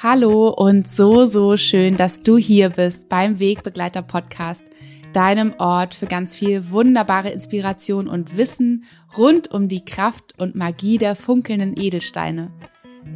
Hallo und so, so schön, dass du hier bist beim Wegbegleiter Podcast, deinem Ort für ganz viel wunderbare Inspiration und Wissen rund um die Kraft und Magie der funkelnden Edelsteine.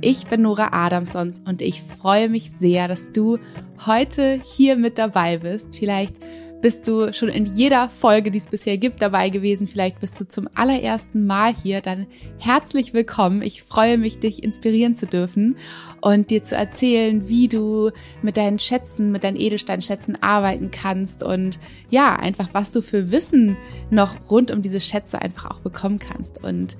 Ich bin Nora Adamsons und ich freue mich sehr, dass du heute hier mit dabei bist. Vielleicht bist du schon in jeder Folge, die es bisher gibt, dabei gewesen. Vielleicht bist du zum allerersten Mal hier. Dann herzlich willkommen. Ich freue mich, dich inspirieren zu dürfen und dir zu erzählen, wie du mit deinen Schätzen, mit deinen Edelsteinschätzen arbeiten kannst und ja, einfach was du für Wissen noch rund um diese Schätze einfach auch bekommen kannst. Und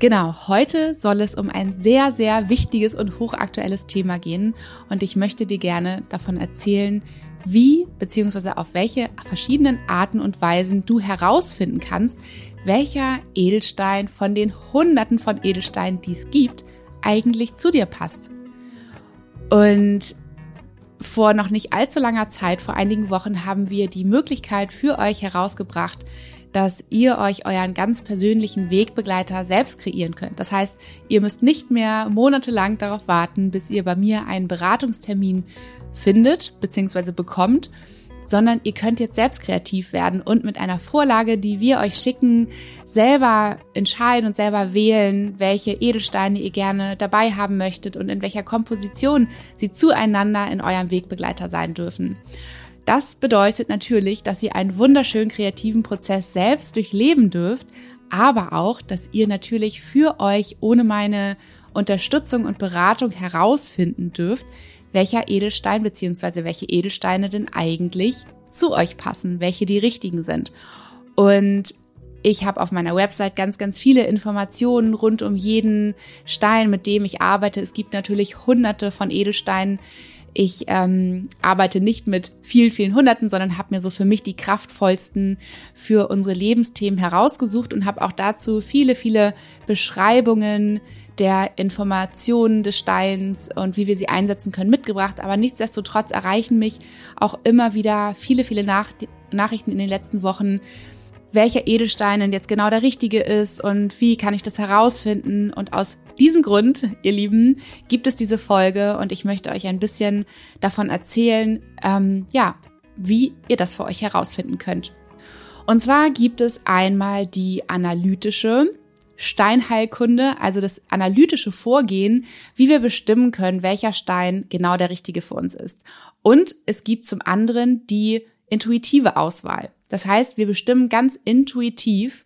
Genau, heute soll es um ein sehr, sehr wichtiges und hochaktuelles Thema gehen und ich möchte dir gerne davon erzählen, wie beziehungsweise auf welche verschiedenen Arten und Weisen du herausfinden kannst, welcher Edelstein von den Hunderten von Edelsteinen, die es gibt, eigentlich zu dir passt. Und vor noch nicht allzu langer Zeit, vor einigen Wochen, haben wir die Möglichkeit für euch herausgebracht, dass ihr euch euren ganz persönlichen Wegbegleiter selbst kreieren könnt. Das heißt, ihr müsst nicht mehr monatelang darauf warten, bis ihr bei mir einen Beratungstermin findet bzw. bekommt, sondern ihr könnt jetzt selbst kreativ werden und mit einer Vorlage, die wir euch schicken, selber entscheiden und selber wählen, welche Edelsteine ihr gerne dabei haben möchtet und in welcher Komposition sie zueinander in eurem Wegbegleiter sein dürfen. Das bedeutet natürlich, dass ihr einen wunderschönen kreativen Prozess selbst durchleben dürft, aber auch, dass ihr natürlich für euch ohne meine Unterstützung und Beratung herausfinden dürft, welcher Edelstein bzw. welche Edelsteine denn eigentlich zu euch passen, welche die richtigen sind. Und ich habe auf meiner Website ganz, ganz viele Informationen rund um jeden Stein, mit dem ich arbeite. Es gibt natürlich hunderte von Edelsteinen. Ich ähm, arbeite nicht mit vielen, vielen Hunderten, sondern habe mir so für mich die kraftvollsten für unsere Lebensthemen herausgesucht und habe auch dazu viele, viele Beschreibungen, der Informationen des Steins und wie wir sie einsetzen können mitgebracht. Aber nichtsdestotrotz erreichen mich auch immer wieder viele, viele Nach Nachrichten in den letzten Wochen, welcher Edelstein denn jetzt genau der richtige ist und wie kann ich das herausfinden. Und aus diesem Grund, ihr Lieben, gibt es diese Folge und ich möchte euch ein bisschen davon erzählen, ähm, ja, wie ihr das für euch herausfinden könnt. Und zwar gibt es einmal die analytische Steinheilkunde, also das analytische Vorgehen, wie wir bestimmen können, welcher Stein genau der richtige für uns ist. Und es gibt zum anderen die intuitive Auswahl. Das heißt, wir bestimmen ganz intuitiv,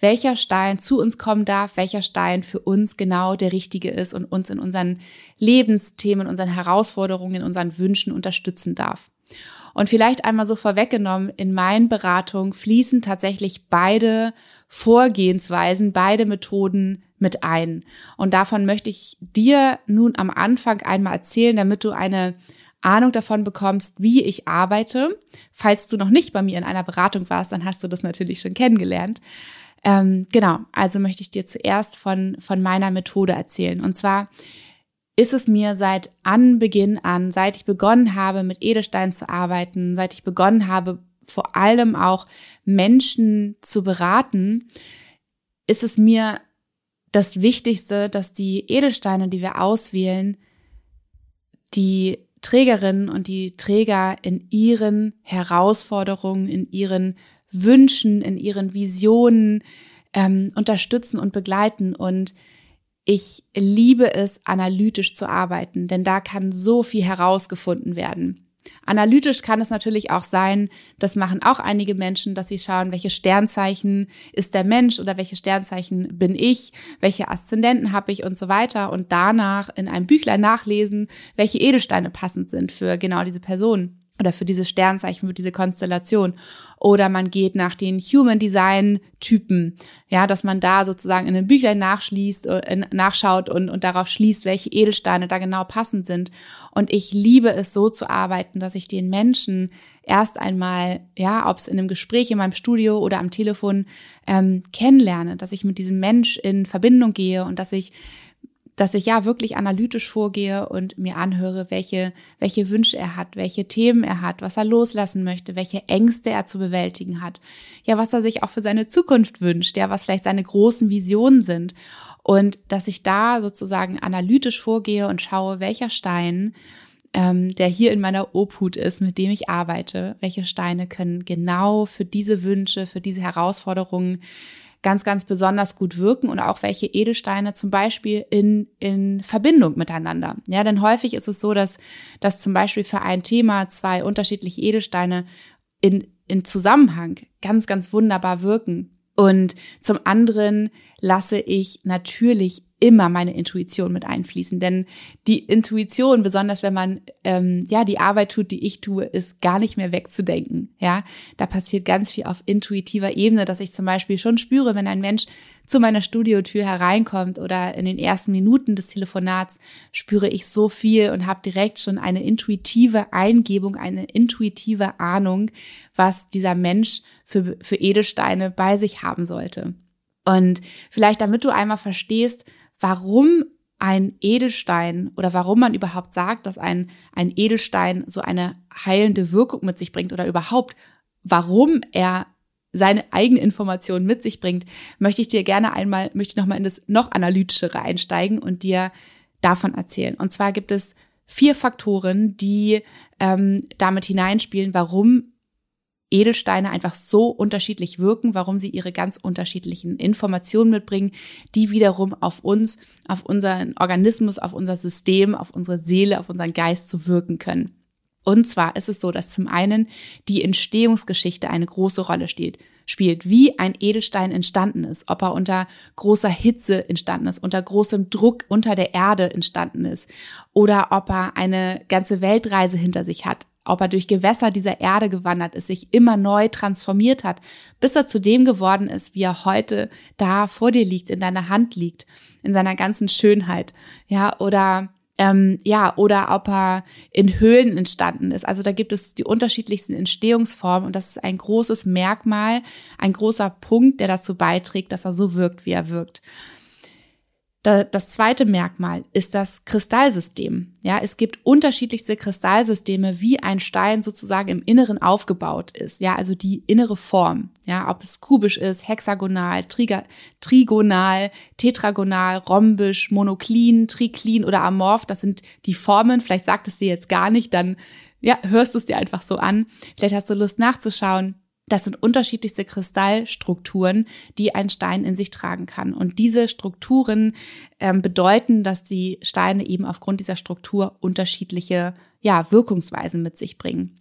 welcher Stein zu uns kommen darf, welcher Stein für uns genau der richtige ist und uns in unseren Lebensthemen, unseren Herausforderungen, in unseren Wünschen unterstützen darf. Und vielleicht einmal so vorweggenommen, in meinen Beratungen fließen tatsächlich beide Vorgehensweisen, beide Methoden mit ein. Und davon möchte ich dir nun am Anfang einmal erzählen, damit du eine Ahnung davon bekommst, wie ich arbeite. Falls du noch nicht bei mir in einer Beratung warst, dann hast du das natürlich schon kennengelernt. Ähm, genau, also möchte ich dir zuerst von, von meiner Methode erzählen. Und zwar ist es mir seit Anbeginn an, seit ich begonnen habe, mit Edelstein zu arbeiten, seit ich begonnen habe, vor allem auch Menschen zu beraten, ist es mir das Wichtigste, dass die Edelsteine, die wir auswählen, die Trägerinnen und die Träger in ihren Herausforderungen, in ihren Wünschen, in ihren Visionen ähm, unterstützen und begleiten und ich liebe es, analytisch zu arbeiten, denn da kann so viel herausgefunden werden. Analytisch kann es natürlich auch sein, das machen auch einige Menschen, dass sie schauen, welche Sternzeichen ist der Mensch oder welche Sternzeichen bin ich, welche Aszendenten habe ich und so weiter und danach in einem Büchlein nachlesen, welche Edelsteine passend sind für genau diese Person oder für diese Sternzeichen, für diese Konstellation. Oder man geht nach den Human Design Typen, ja, dass man da sozusagen in den Büchlein nachschließt, äh, nachschaut und, und darauf schließt, welche Edelsteine da genau passend sind. Und ich liebe es so zu arbeiten, dass ich den Menschen erst einmal, ja, ob es in einem Gespräch in meinem Studio oder am Telefon ähm, kennenlerne, dass ich mit diesem Mensch in Verbindung gehe und dass ich dass ich ja wirklich analytisch vorgehe und mir anhöre, welche, welche Wünsche er hat, welche Themen er hat, was er loslassen möchte, welche Ängste er zu bewältigen hat, ja, was er sich auch für seine Zukunft wünscht, ja, was vielleicht seine großen Visionen sind. Und dass ich da sozusagen analytisch vorgehe und schaue, welcher Stein, ähm, der hier in meiner Obhut ist, mit dem ich arbeite, welche Steine können genau für diese Wünsche, für diese Herausforderungen ganz, ganz besonders gut wirken und auch welche Edelsteine zum Beispiel in, in Verbindung miteinander. Ja, denn häufig ist es so, dass, dass zum Beispiel für ein Thema zwei unterschiedliche Edelsteine in, in Zusammenhang ganz, ganz wunderbar wirken. Und zum anderen lasse ich natürlich immer meine Intuition mit einfließen. Denn die Intuition, besonders wenn man ähm, ja die Arbeit tut, die ich tue, ist gar nicht mehr wegzudenken. Ja, da passiert ganz viel auf intuitiver Ebene, dass ich zum Beispiel schon spüre, wenn ein Mensch zu meiner Studiotür hereinkommt oder in den ersten Minuten des Telefonats spüre ich so viel und habe direkt schon eine intuitive Eingebung, eine intuitive Ahnung, was dieser Mensch für, für Edelsteine bei sich haben sollte. Und vielleicht damit du einmal verstehst, warum ein Edelstein oder warum man überhaupt sagt, dass ein, ein Edelstein so eine heilende Wirkung mit sich bringt oder überhaupt, warum er seine eigene Information mit sich bringt, möchte ich dir gerne einmal, möchte ich nochmal in das noch analytischere einsteigen und dir davon erzählen. Und zwar gibt es vier Faktoren, die ähm, damit hineinspielen, warum Edelsteine einfach so unterschiedlich wirken, warum sie ihre ganz unterschiedlichen Informationen mitbringen, die wiederum auf uns, auf unseren Organismus, auf unser System, auf unsere Seele, auf unseren Geist zu wirken können. Und zwar ist es so, dass zum einen die Entstehungsgeschichte eine große Rolle spielt, spielt, wie ein Edelstein entstanden ist, ob er unter großer Hitze entstanden ist, unter großem Druck unter der Erde entstanden ist oder ob er eine ganze Weltreise hinter sich hat, ob er durch Gewässer dieser Erde gewandert ist, sich immer neu transformiert hat, bis er zu dem geworden ist, wie er heute da vor dir liegt, in deiner Hand liegt, in seiner ganzen Schönheit, ja, oder ähm, ja, oder ob er in Höhlen entstanden ist. Also da gibt es die unterschiedlichsten Entstehungsformen und das ist ein großes Merkmal, ein großer Punkt, der dazu beiträgt, dass er so wirkt, wie er wirkt. Das zweite Merkmal ist das Kristallsystem. Ja, es gibt unterschiedlichste Kristallsysteme, wie ein Stein sozusagen im Inneren aufgebaut ist. Ja, also die innere Form. Ja, ob es kubisch ist, hexagonal, trigonal, tetragonal, rhombisch, monoklin, triklin oder amorph. Das sind die Formen. Vielleicht sagt es dir jetzt gar nicht, dann ja, hörst du es dir einfach so an. Vielleicht hast du Lust nachzuschauen. Das sind unterschiedlichste Kristallstrukturen, die ein Stein in sich tragen kann. Und diese Strukturen ähm, bedeuten, dass die Steine eben aufgrund dieser Struktur unterschiedliche ja, Wirkungsweisen mit sich bringen.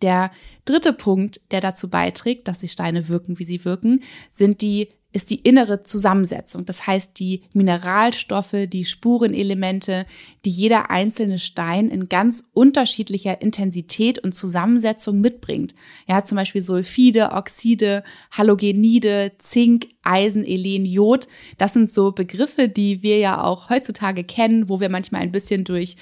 Der dritte Punkt, der dazu beiträgt, dass die Steine wirken, wie sie wirken, sind die ist die innere Zusammensetzung. Das heißt, die Mineralstoffe, die Spurenelemente, die jeder einzelne Stein in ganz unterschiedlicher Intensität und Zusammensetzung mitbringt. Ja, zum Beispiel Sulfide, Oxide, Halogenide, Zink, Eisen, Elen, Jod. Das sind so Begriffe, die wir ja auch heutzutage kennen, wo wir manchmal ein bisschen durch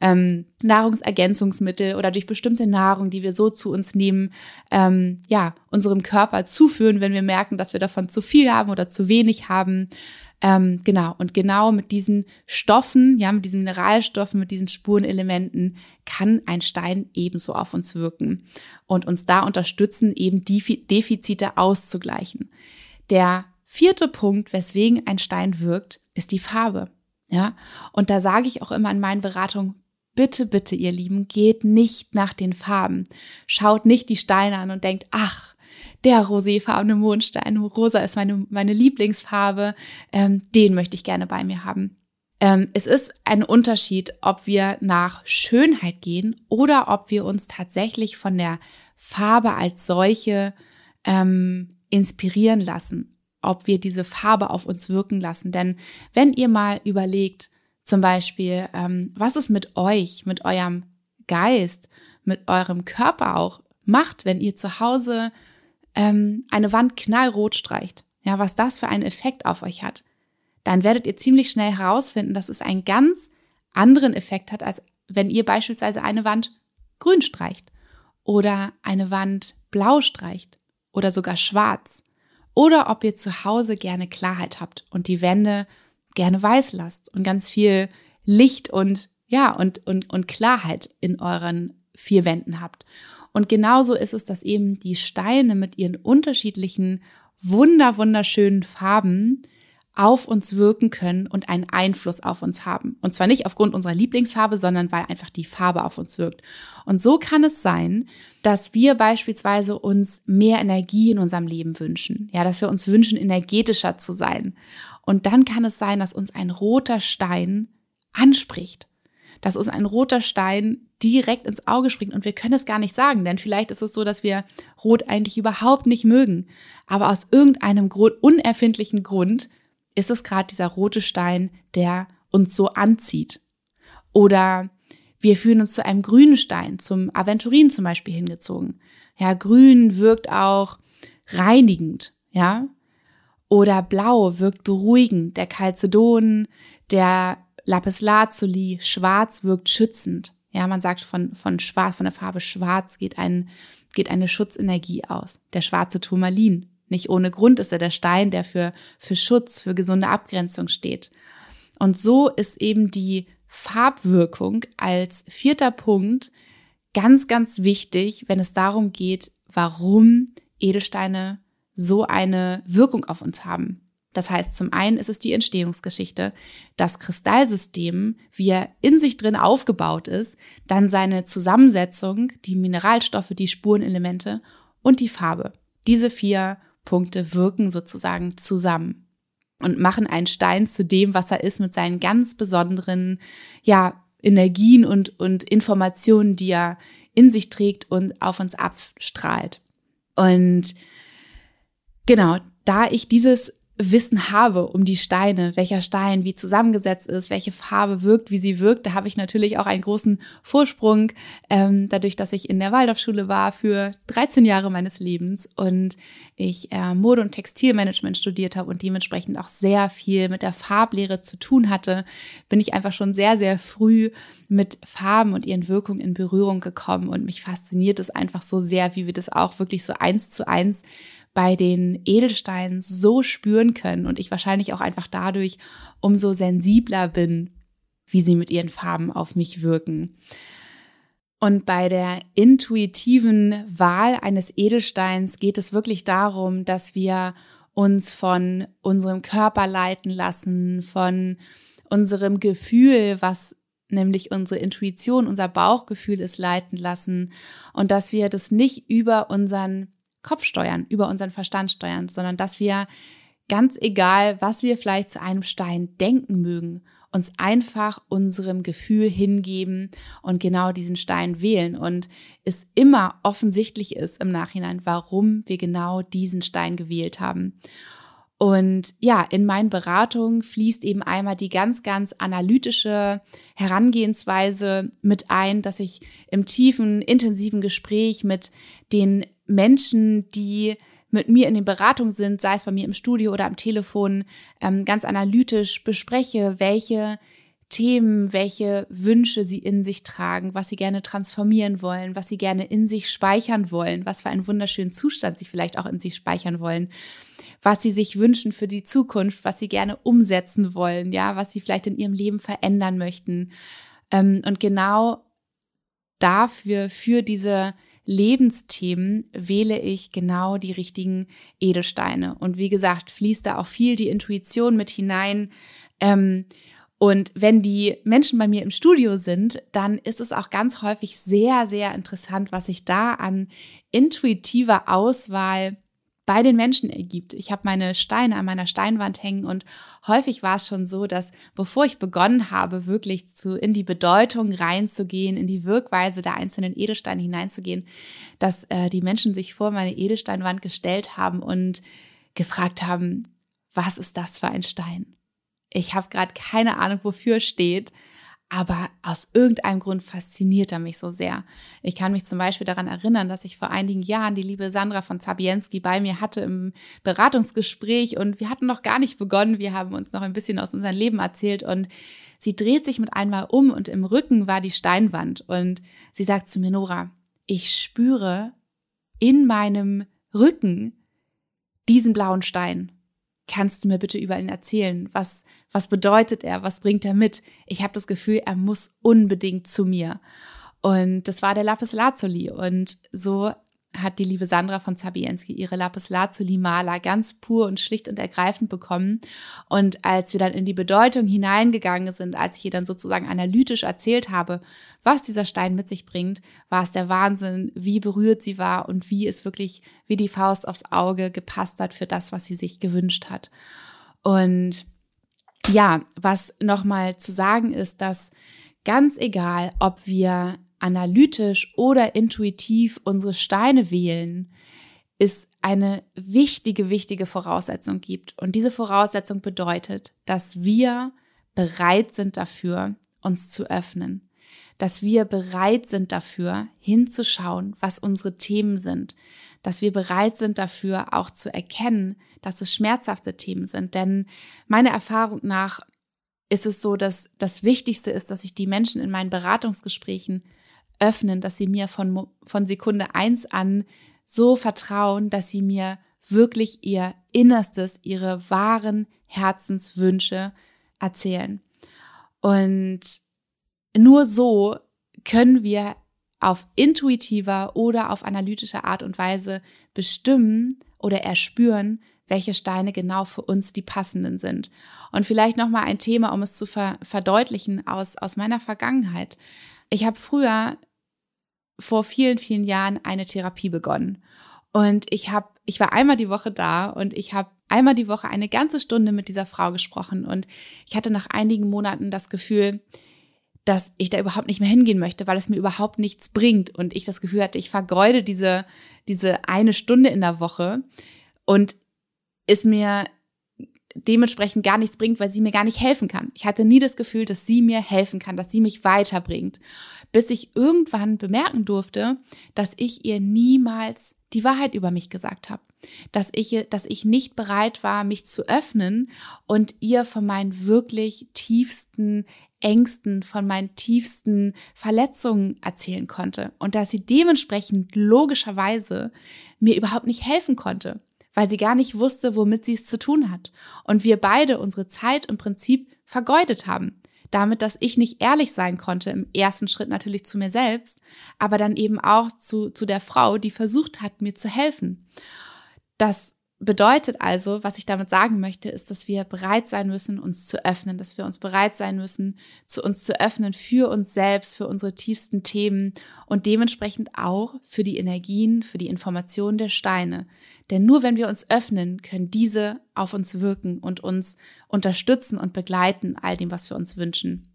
ähm, Nahrungsergänzungsmittel oder durch bestimmte Nahrung, die wir so zu uns nehmen, ähm, ja, unserem Körper zuführen, wenn wir merken, dass wir davon zu viel haben oder zu wenig haben. Ähm, genau, und genau mit diesen Stoffen, ja, mit diesen Mineralstoffen, mit diesen Spurenelementen kann ein Stein ebenso auf uns wirken und uns da unterstützen, eben die Defizite auszugleichen. Der vierte Punkt, weswegen ein Stein wirkt, ist die Farbe. Ja, und da sage ich auch immer in meinen Beratungen, Bitte, bitte, ihr Lieben, geht nicht nach den Farben. Schaut nicht die Steine an und denkt, ach, der roséfarbene Mondstein, rosa ist meine, meine Lieblingsfarbe, ähm, den möchte ich gerne bei mir haben. Ähm, es ist ein Unterschied, ob wir nach Schönheit gehen oder ob wir uns tatsächlich von der Farbe als solche ähm, inspirieren lassen, ob wir diese Farbe auf uns wirken lassen. Denn wenn ihr mal überlegt, zum Beispiel, ähm, was es mit euch, mit eurem Geist, mit eurem Körper auch macht, wenn ihr zu Hause ähm, eine Wand knallrot streicht. Ja, was das für einen Effekt auf euch hat. Dann werdet ihr ziemlich schnell herausfinden, dass es einen ganz anderen Effekt hat, als wenn ihr beispielsweise eine Wand grün streicht oder eine Wand blau streicht oder sogar schwarz. Oder ob ihr zu Hause gerne Klarheit habt und die Wände gerne weiß lasst und ganz viel Licht und ja, und, und, und Klarheit in euren vier Wänden habt. Und genauso ist es, dass eben die Steine mit ihren unterschiedlichen, wunder, wunderschönen Farben auf uns wirken können und einen Einfluss auf uns haben. Und zwar nicht aufgrund unserer Lieblingsfarbe, sondern weil einfach die Farbe auf uns wirkt. Und so kann es sein, dass wir beispielsweise uns mehr Energie in unserem Leben wünschen. Ja, dass wir uns wünschen, energetischer zu sein. Und dann kann es sein, dass uns ein roter Stein anspricht. Dass uns ein roter Stein direkt ins Auge springt und wir können es gar nicht sagen, denn vielleicht ist es so, dass wir Rot eigentlich überhaupt nicht mögen. Aber aus irgendeinem Grund, unerfindlichen Grund ist es gerade dieser rote Stein, der uns so anzieht. Oder wir fühlen uns zu einem grünen Stein, zum Aventurin zum Beispiel hingezogen. Ja, grün wirkt auch reinigend, ja. Oder blau wirkt beruhigend, der Calcedon, der Lapis Lazuli, schwarz wirkt schützend. Ja, man sagt von, von schwarz, von der Farbe schwarz geht ein, geht eine Schutzenergie aus. Der schwarze Turmalin nicht ohne Grund ist er der Stein, der für, für Schutz, für gesunde Abgrenzung steht. Und so ist eben die Farbwirkung als vierter Punkt ganz, ganz wichtig, wenn es darum geht, warum Edelsteine so eine Wirkung auf uns haben. Das heißt, zum einen ist es die Entstehungsgeschichte, das Kristallsystem, wie er in sich drin aufgebaut ist, dann seine Zusammensetzung, die Mineralstoffe, die Spurenelemente und die Farbe. Diese vier Punkte wirken sozusagen zusammen und machen einen Stein zu dem, was er ist, mit seinen ganz besonderen, ja, Energien und, und Informationen, die er in sich trägt und auf uns abstrahlt. Und genau, da ich dieses Wissen habe um die Steine, welcher Stein wie zusammengesetzt ist, welche Farbe wirkt, wie sie wirkt, da habe ich natürlich auch einen großen Vorsprung, ähm, dadurch, dass ich in der Waldorfschule war für 13 Jahre meines Lebens und ich äh, Mode- und Textilmanagement studiert habe und dementsprechend auch sehr viel mit der Farblehre zu tun hatte, bin ich einfach schon sehr, sehr früh mit Farben und ihren Wirkungen in Berührung gekommen und mich fasziniert es einfach so sehr, wie wir das auch wirklich so eins zu eins bei den Edelsteinen so spüren können und ich wahrscheinlich auch einfach dadurch umso sensibler bin, wie sie mit ihren Farben auf mich wirken. Und bei der intuitiven Wahl eines Edelsteins geht es wirklich darum, dass wir uns von unserem Körper leiten lassen, von unserem Gefühl, was nämlich unsere Intuition, unser Bauchgefühl ist, leiten lassen und dass wir das nicht über unseren Kopf steuern, über unseren Verstand steuern, sondern dass wir ganz egal, was wir vielleicht zu einem Stein denken mögen, uns einfach unserem Gefühl hingeben und genau diesen Stein wählen und es immer offensichtlich ist im Nachhinein, warum wir genau diesen Stein gewählt haben. Und ja, in meinen Beratungen fließt eben einmal die ganz, ganz analytische Herangehensweise mit ein, dass ich im tiefen, intensiven Gespräch mit den Menschen, die mit mir in den Beratungen sind, sei es bei mir im Studio oder am Telefon, ähm, ganz analytisch bespreche, welche Themen, welche Wünsche sie in sich tragen, was sie gerne transformieren wollen, was sie gerne in sich speichern wollen, was für einen wunderschönen Zustand sie vielleicht auch in sich speichern wollen, was sie sich wünschen für die Zukunft, was sie gerne umsetzen wollen, ja, was sie vielleicht in ihrem Leben verändern möchten. Ähm, und genau dafür, für diese Lebensthemen wähle ich genau die richtigen Edelsteine. Und wie gesagt, fließt da auch viel die Intuition mit hinein. Ähm, und wenn die Menschen bei mir im Studio sind, dann ist es auch ganz häufig sehr, sehr interessant, was sich da an intuitiver Auswahl bei den Menschen ergibt. Ich habe meine Steine an meiner Steinwand hängen und häufig war es schon so, dass bevor ich begonnen habe, wirklich zu, in die Bedeutung reinzugehen, in die Wirkweise der einzelnen Edelsteine hineinzugehen, dass äh, die Menschen sich vor meine Edelsteinwand gestellt haben und gefragt haben, was ist das für ein Stein? Ich habe gerade keine Ahnung, wofür steht, aber aus irgendeinem Grund fasziniert er mich so sehr. Ich kann mich zum Beispiel daran erinnern, dass ich vor einigen Jahren die liebe Sandra von Zabienski bei mir hatte im Beratungsgespräch und wir hatten noch gar nicht begonnen. Wir haben uns noch ein bisschen aus unserem Leben erzählt und sie dreht sich mit einmal um und im Rücken war die Steinwand und sie sagt zu mir, Nora, ich spüre in meinem Rücken diesen blauen Stein kannst du mir bitte über ihn erzählen? Was, was bedeutet er? Was bringt er mit? Ich habe das Gefühl, er muss unbedingt zu mir. Und das war der Lapis Lazuli. Und so hat die liebe Sandra von Zabienski ihre Lapis Lazuli Maler ganz pur und schlicht und ergreifend bekommen. Und als wir dann in die Bedeutung hineingegangen sind, als ich ihr dann sozusagen analytisch erzählt habe, was dieser Stein mit sich bringt, war es der Wahnsinn, wie berührt sie war und wie es wirklich wie die Faust aufs Auge gepasst hat für das, was sie sich gewünscht hat. Und ja, was nochmal zu sagen ist, dass ganz egal, ob wir analytisch oder intuitiv unsere Steine wählen, es eine wichtige, wichtige Voraussetzung gibt. Und diese Voraussetzung bedeutet, dass wir bereit sind dafür, uns zu öffnen. Dass wir bereit sind dafür, hinzuschauen, was unsere Themen sind. Dass wir bereit sind dafür, auch zu erkennen, dass es schmerzhafte Themen sind. Denn meiner Erfahrung nach ist es so, dass das Wichtigste ist, dass ich die Menschen in meinen Beratungsgesprächen öffnen, dass sie mir von, von Sekunde eins an so vertrauen, dass sie mir wirklich ihr Innerstes, ihre wahren Herzenswünsche erzählen. Und nur so können wir auf intuitiver oder auf analytischer Art und Weise bestimmen oder erspüren, welche Steine genau für uns die passenden sind. Und vielleicht noch mal ein Thema, um es zu ver verdeutlichen aus aus meiner Vergangenheit. Ich habe früher vor vielen, vielen Jahren eine Therapie begonnen. Und ich habe, ich war einmal die Woche da und ich habe einmal die Woche eine ganze Stunde mit dieser Frau gesprochen. Und ich hatte nach einigen Monaten das Gefühl, dass ich da überhaupt nicht mehr hingehen möchte, weil es mir überhaupt nichts bringt. Und ich das Gefühl hatte, ich vergeude diese, diese eine Stunde in der Woche und es mir dementsprechend gar nichts bringt, weil sie mir gar nicht helfen kann. Ich hatte nie das Gefühl, dass sie mir helfen kann, dass sie mich weiterbringt, bis ich irgendwann bemerken durfte, dass ich ihr niemals die Wahrheit über mich gesagt habe, dass ich dass ich nicht bereit war, mich zu öffnen und ihr von meinen wirklich tiefsten Ängsten, von meinen tiefsten Verletzungen erzählen konnte. Und dass sie dementsprechend logischerweise mir überhaupt nicht helfen konnte weil sie gar nicht wusste, womit sie es zu tun hat. Und wir beide unsere Zeit im Prinzip vergeudet haben. Damit, dass ich nicht ehrlich sein konnte, im ersten Schritt natürlich zu mir selbst, aber dann eben auch zu, zu der Frau, die versucht hat, mir zu helfen. Das bedeutet also, was ich damit sagen möchte, ist, dass wir bereit sein müssen, uns zu öffnen, dass wir uns bereit sein müssen, zu uns zu öffnen für uns selbst, für unsere tiefsten Themen und dementsprechend auch für die Energien, für die Informationen der Steine. Denn nur wenn wir uns öffnen, können diese auf uns wirken und uns unterstützen und begleiten, all dem, was wir uns wünschen.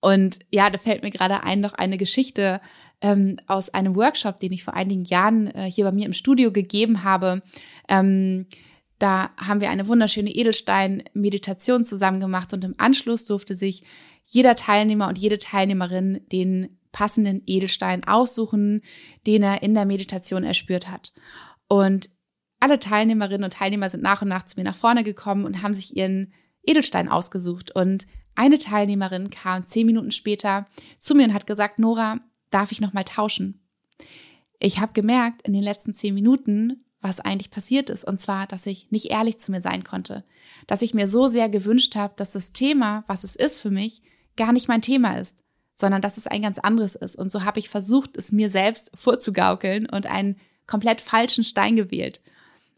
Und ja, da fällt mir gerade ein noch eine Geschichte ähm, aus einem Workshop, den ich vor einigen Jahren äh, hier bei mir im Studio gegeben habe. Ähm, da haben wir eine wunderschöne Edelstein-Meditation zusammen gemacht und im Anschluss durfte sich jeder Teilnehmer und jede Teilnehmerin den passenden Edelstein aussuchen, den er in der Meditation erspürt hat. Und alle Teilnehmerinnen und Teilnehmer sind nach und nach zu mir nach vorne gekommen und haben sich ihren Edelstein ausgesucht. Und eine Teilnehmerin kam zehn Minuten später zu mir und hat gesagt, Nora, darf ich noch mal tauschen? Ich habe gemerkt in den letzten zehn Minuten, was eigentlich passiert ist. Und zwar, dass ich nicht ehrlich zu mir sein konnte. Dass ich mir so sehr gewünscht habe, dass das Thema, was es ist für mich, gar nicht mein Thema ist, sondern dass es ein ganz anderes ist. Und so habe ich versucht, es mir selbst vorzugaukeln und einen komplett falschen Stein gewählt.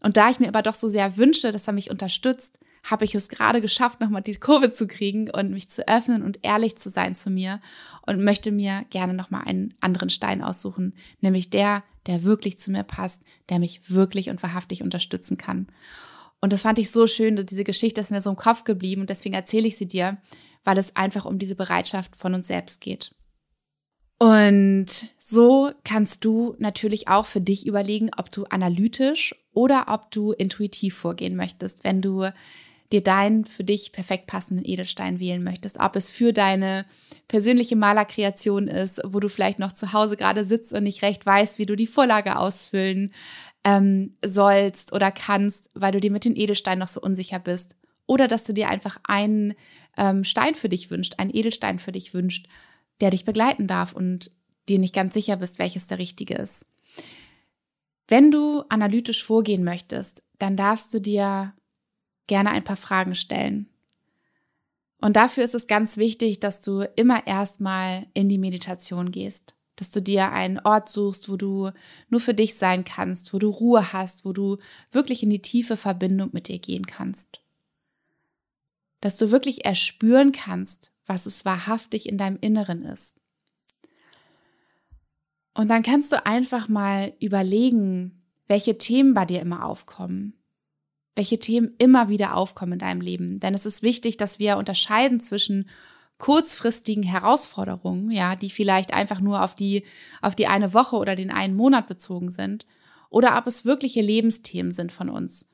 Und da ich mir aber doch so sehr wünsche, dass er mich unterstützt, habe ich es gerade geschafft, nochmal die Kurve zu kriegen und mich zu öffnen und ehrlich zu sein zu mir und möchte mir gerne nochmal einen anderen Stein aussuchen, nämlich der, der wirklich zu mir passt, der mich wirklich und wahrhaftig unterstützen kann. Und das fand ich so schön, diese Geschichte ist mir so im Kopf geblieben und deswegen erzähle ich sie dir, weil es einfach um diese Bereitschaft von uns selbst geht. Und so kannst du natürlich auch für dich überlegen, ob du analytisch oder ob du intuitiv vorgehen möchtest, wenn du dir deinen für dich perfekt passenden Edelstein wählen möchtest. Ob es für deine persönliche Malerkreation ist, wo du vielleicht noch zu Hause gerade sitzt und nicht recht weißt, wie du die Vorlage ausfüllen ähm, sollst oder kannst, weil du dir mit den Edelsteinen noch so unsicher bist. Oder dass du dir einfach einen ähm, Stein für dich wünscht, einen Edelstein für dich wünscht, der dich begleiten darf und dir nicht ganz sicher bist, welches der richtige ist. Wenn du analytisch vorgehen möchtest, dann darfst du dir gerne ein paar Fragen stellen. Und dafür ist es ganz wichtig, dass du immer erstmal in die Meditation gehst, dass du dir einen Ort suchst, wo du nur für dich sein kannst, wo du Ruhe hast, wo du wirklich in die tiefe Verbindung mit dir gehen kannst. Dass du wirklich erspüren kannst, was es wahrhaftig in deinem Inneren ist. Und dann kannst du einfach mal überlegen, welche Themen bei dir immer aufkommen, welche Themen immer wieder aufkommen in deinem Leben. Denn es ist wichtig, dass wir unterscheiden zwischen kurzfristigen Herausforderungen, ja, die vielleicht einfach nur auf die, auf die eine Woche oder den einen Monat bezogen sind, oder ob es wirkliche Lebensthemen sind von uns.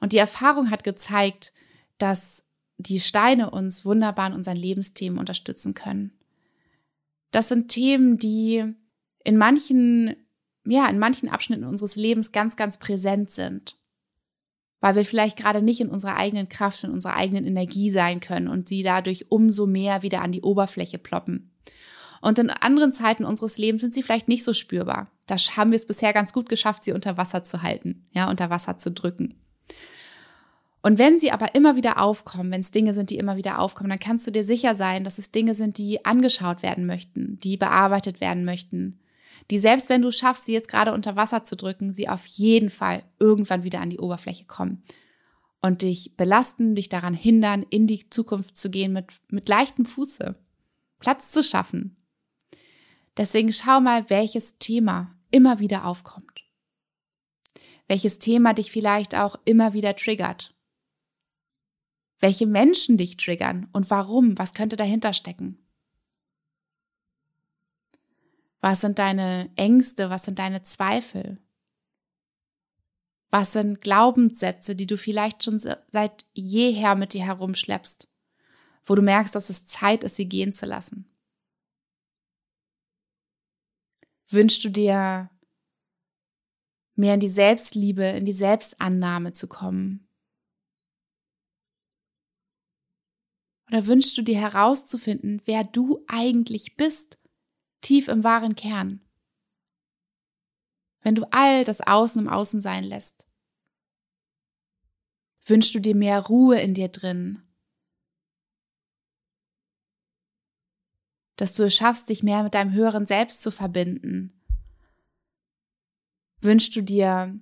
Und die Erfahrung hat gezeigt, dass die Steine uns wunderbar in unseren Lebensthemen unterstützen können. Das sind Themen, die in manchen, ja, in manchen Abschnitten unseres Lebens ganz, ganz präsent sind. Weil wir vielleicht gerade nicht in unserer eigenen Kraft, in unserer eigenen Energie sein können und sie dadurch umso mehr wieder an die Oberfläche ploppen. Und in anderen Zeiten unseres Lebens sind sie vielleicht nicht so spürbar. Da haben wir es bisher ganz gut geschafft, sie unter Wasser zu halten, ja, unter Wasser zu drücken. Und wenn sie aber immer wieder aufkommen, wenn es Dinge sind, die immer wieder aufkommen, dann kannst du dir sicher sein, dass es Dinge sind, die angeschaut werden möchten, die bearbeitet werden möchten, die selbst wenn du schaffst, sie jetzt gerade unter Wasser zu drücken, sie auf jeden Fall irgendwann wieder an die Oberfläche kommen und dich belasten, dich daran hindern, in die Zukunft zu gehen mit, mit leichtem Fuße, Platz zu schaffen. Deswegen schau mal, welches Thema immer wieder aufkommt. Welches Thema dich vielleicht auch immer wieder triggert. Welche Menschen dich triggern und warum? Was könnte dahinter stecken? Was sind deine Ängste? Was sind deine Zweifel? Was sind Glaubenssätze, die du vielleicht schon seit jeher mit dir herumschleppst, wo du merkst, dass es Zeit ist, sie gehen zu lassen? Wünschst du dir mehr in die Selbstliebe, in die Selbstannahme zu kommen? Oder wünschst du dir herauszufinden, wer du eigentlich bist tief im wahren Kern. Wenn du all das Außen im Außen sein lässt, wünschst du dir mehr Ruhe in dir drin, dass du es schaffst, dich mehr mit deinem höheren Selbst zu verbinden. Wünschst du dir,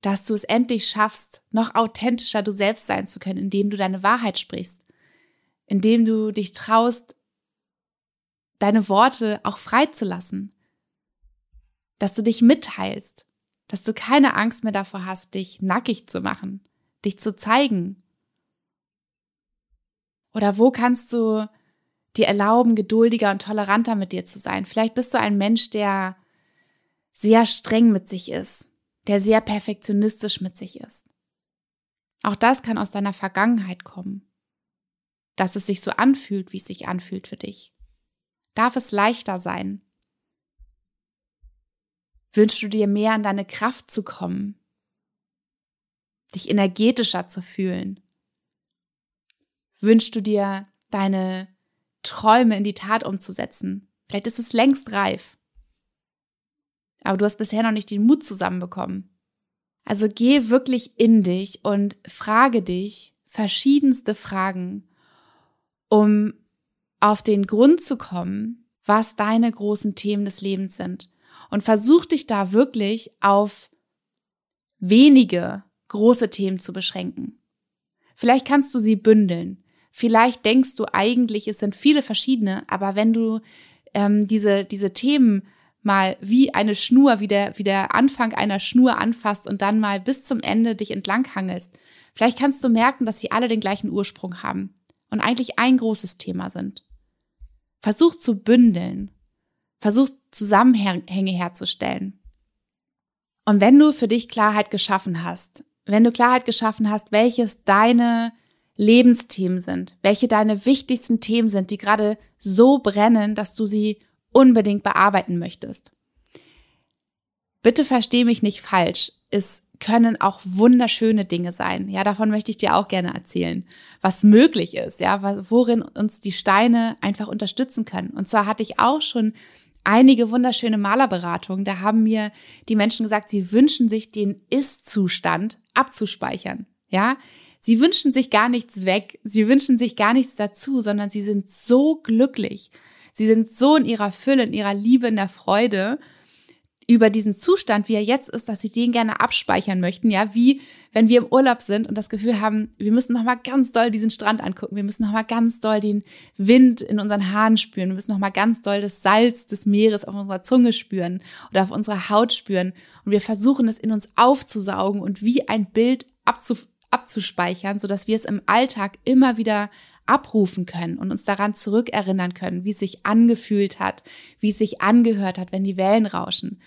dass du es endlich schaffst, noch authentischer du selbst sein zu können, indem du deine Wahrheit sprichst, indem du dich traust, deine Worte auch freizulassen, dass du dich mitteilst, dass du keine Angst mehr davor hast, dich nackig zu machen, dich zu zeigen. Oder wo kannst du dir erlauben, geduldiger und toleranter mit dir zu sein? Vielleicht bist du ein Mensch, der sehr streng mit sich ist, der sehr perfektionistisch mit sich ist. Auch das kann aus deiner Vergangenheit kommen, dass es sich so anfühlt, wie es sich anfühlt für dich. Darf es leichter sein? Wünschst du dir mehr an deine Kraft zu kommen? Dich energetischer zu fühlen? Wünschst du dir deine Träume in die Tat umzusetzen? Vielleicht ist es längst reif. Aber du hast bisher noch nicht den Mut zusammenbekommen. Also geh wirklich in dich und frage dich verschiedenste Fragen, um auf den Grund zu kommen, was deine großen Themen des Lebens sind. Und versuch dich da wirklich auf wenige große Themen zu beschränken. Vielleicht kannst du sie bündeln. Vielleicht denkst du eigentlich, es sind viele verschiedene, aber wenn du ähm, diese, diese Themen mal wie eine Schnur, wie der, wie der Anfang einer Schnur anfasst und dann mal bis zum Ende dich entlanghangelst, vielleicht kannst du merken, dass sie alle den gleichen Ursprung haben und eigentlich ein großes Thema sind. Versuch zu bündeln. Versuch Zusammenhänge herzustellen. Und wenn du für dich Klarheit geschaffen hast, wenn du Klarheit geschaffen hast, welches deine Lebensthemen sind, welche deine wichtigsten Themen sind, die gerade so brennen, dass du sie unbedingt bearbeiten möchtest. Bitte versteh mich nicht falsch. Es können auch wunderschöne Dinge sein. Ja, davon möchte ich dir auch gerne erzählen, was möglich ist, ja, worin uns die Steine einfach unterstützen können. Und zwar hatte ich auch schon einige wunderschöne Malerberatungen. Da haben mir die Menschen gesagt, sie wünschen sich den Ist-Zustand abzuspeichern. Ja, sie wünschen sich gar nichts weg. Sie wünschen sich gar nichts dazu, sondern sie sind so glücklich. Sie sind so in ihrer Fülle, in ihrer Liebe, in der Freude über diesen Zustand, wie er jetzt ist, dass sie den gerne abspeichern möchten, ja, wie wenn wir im Urlaub sind und das Gefühl haben, wir müssen noch mal ganz doll diesen Strand angucken, wir müssen noch mal ganz doll den Wind in unseren Haaren spüren, wir müssen noch mal ganz doll das Salz des Meeres auf unserer Zunge spüren oder auf unserer Haut spüren. Und wir versuchen es in uns aufzusaugen und wie ein Bild abzu abzuspeichern, so dass wir es im Alltag immer wieder abrufen können und uns daran zurückerinnern können, wie es sich angefühlt hat, wie es sich angehört hat, wenn die Wellen rauschen.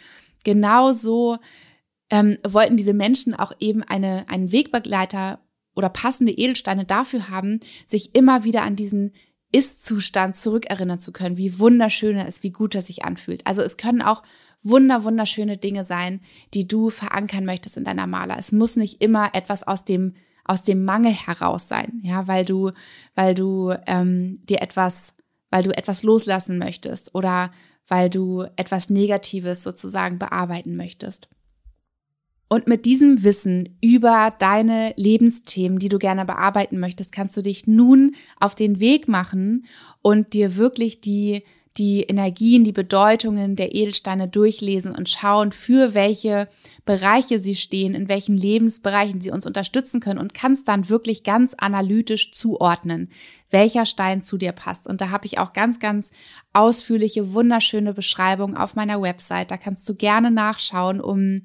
Genauso ähm, wollten diese Menschen auch eben eine, einen Wegbegleiter oder passende Edelsteine dafür haben, sich immer wieder an diesen Ist-Zustand zurückerinnern zu können, wie wunderschön er ist, wie gut er sich anfühlt. Also es können auch wunder, wunderschöne Dinge sein, die du verankern möchtest in deiner Maler. Es muss nicht immer etwas aus dem aus dem Mangel heraus sein, ja, weil du, weil du ähm, dir etwas, weil du etwas loslassen möchtest oder weil du etwas Negatives sozusagen bearbeiten möchtest. Und mit diesem Wissen über deine Lebensthemen, die du gerne bearbeiten möchtest, kannst du dich nun auf den Weg machen und dir wirklich die die Energien, die Bedeutungen der Edelsteine durchlesen und schauen, für welche Bereiche sie stehen, in welchen Lebensbereichen sie uns unterstützen können und kannst dann wirklich ganz analytisch zuordnen, welcher Stein zu dir passt. Und da habe ich auch ganz, ganz ausführliche, wunderschöne Beschreibungen auf meiner Website. Da kannst du gerne nachschauen, um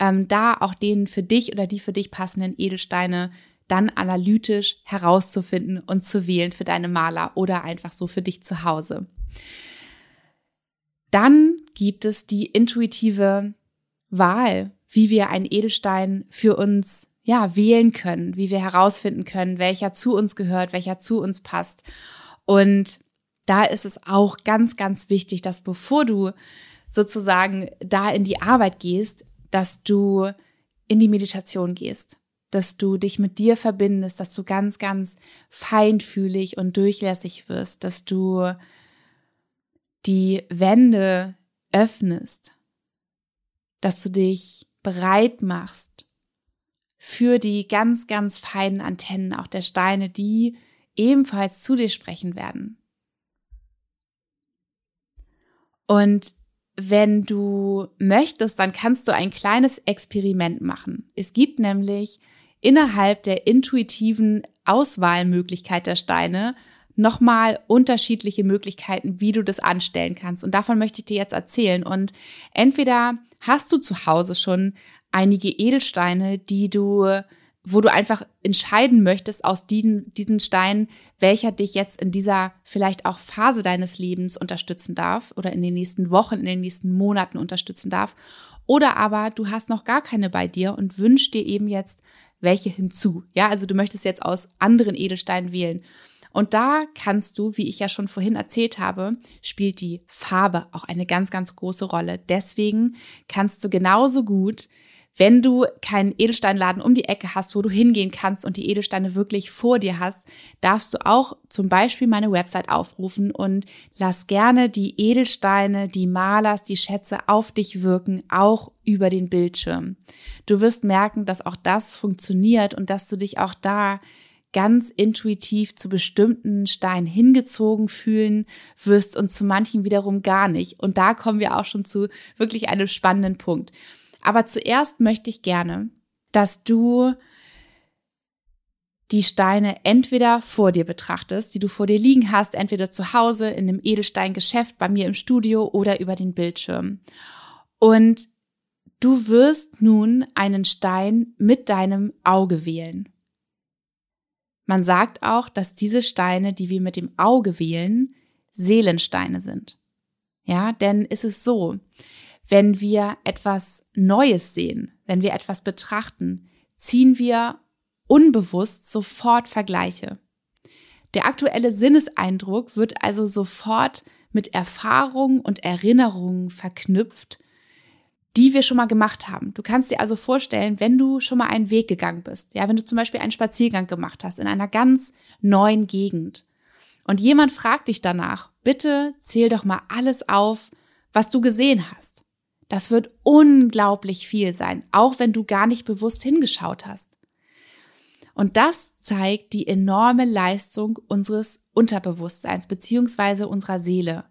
ähm, da auch den für dich oder die für dich passenden Edelsteine dann analytisch herauszufinden und zu wählen für deine Maler oder einfach so für dich zu Hause. Dann gibt es die intuitive Wahl, wie wir einen Edelstein für uns ja, wählen können, wie wir herausfinden können, welcher zu uns gehört, welcher zu uns passt. Und da ist es auch ganz, ganz wichtig, dass bevor du sozusagen da in die Arbeit gehst, dass du in die Meditation gehst, dass du dich mit dir verbindest, dass du ganz, ganz feinfühlig und durchlässig wirst, dass du die Wände öffnest, dass du dich bereit machst für die ganz, ganz feinen Antennen auch der Steine, die ebenfalls zu dir sprechen werden. Und wenn du möchtest, dann kannst du ein kleines Experiment machen. Es gibt nämlich innerhalb der intuitiven Auswahlmöglichkeit der Steine nochmal unterschiedliche Möglichkeiten, wie du das anstellen kannst. Und davon möchte ich dir jetzt erzählen. Und entweder hast du zu Hause schon einige Edelsteine, die du, wo du einfach entscheiden möchtest aus diesen, diesen Steinen, welcher dich jetzt in dieser vielleicht auch Phase deines Lebens unterstützen darf oder in den nächsten Wochen, in den nächsten Monaten unterstützen darf. Oder aber du hast noch gar keine bei dir und wünschst dir eben jetzt welche hinzu. Ja, also du möchtest jetzt aus anderen Edelsteinen wählen. Und da kannst du, wie ich ja schon vorhin erzählt habe, spielt die Farbe auch eine ganz, ganz große Rolle. Deswegen kannst du genauso gut wenn du keinen Edelsteinladen um die Ecke hast, wo du hingehen kannst und die Edelsteine wirklich vor dir hast, darfst du auch zum Beispiel meine Website aufrufen und lass gerne die Edelsteine, die Malers, die Schätze auf dich wirken, auch über den Bildschirm. Du wirst merken, dass auch das funktioniert und dass du dich auch da ganz intuitiv zu bestimmten Steinen hingezogen fühlen wirst und zu manchen wiederum gar nicht. Und da kommen wir auch schon zu wirklich einem spannenden Punkt. Aber zuerst möchte ich gerne, dass du die Steine entweder vor dir betrachtest, die du vor dir liegen hast, entweder zu Hause in einem Edelsteingeschäft, bei mir im Studio oder über den Bildschirm. Und du wirst nun einen Stein mit deinem Auge wählen. Man sagt auch, dass diese Steine, die wir mit dem Auge wählen, Seelensteine sind. Ja, denn ist es so, wenn wir etwas Neues sehen, wenn wir etwas betrachten, ziehen wir unbewusst sofort Vergleiche. Der aktuelle Sinneseindruck wird also sofort mit Erfahrungen und Erinnerungen verknüpft, die wir schon mal gemacht haben. Du kannst dir also vorstellen, wenn du schon mal einen Weg gegangen bist, ja, wenn du zum Beispiel einen Spaziergang gemacht hast in einer ganz neuen Gegend und jemand fragt dich danach, bitte zähl doch mal alles auf, was du gesehen hast. Das wird unglaublich viel sein, auch wenn du gar nicht bewusst hingeschaut hast. Und das zeigt die enorme Leistung unseres Unterbewusstseins beziehungsweise unserer Seele.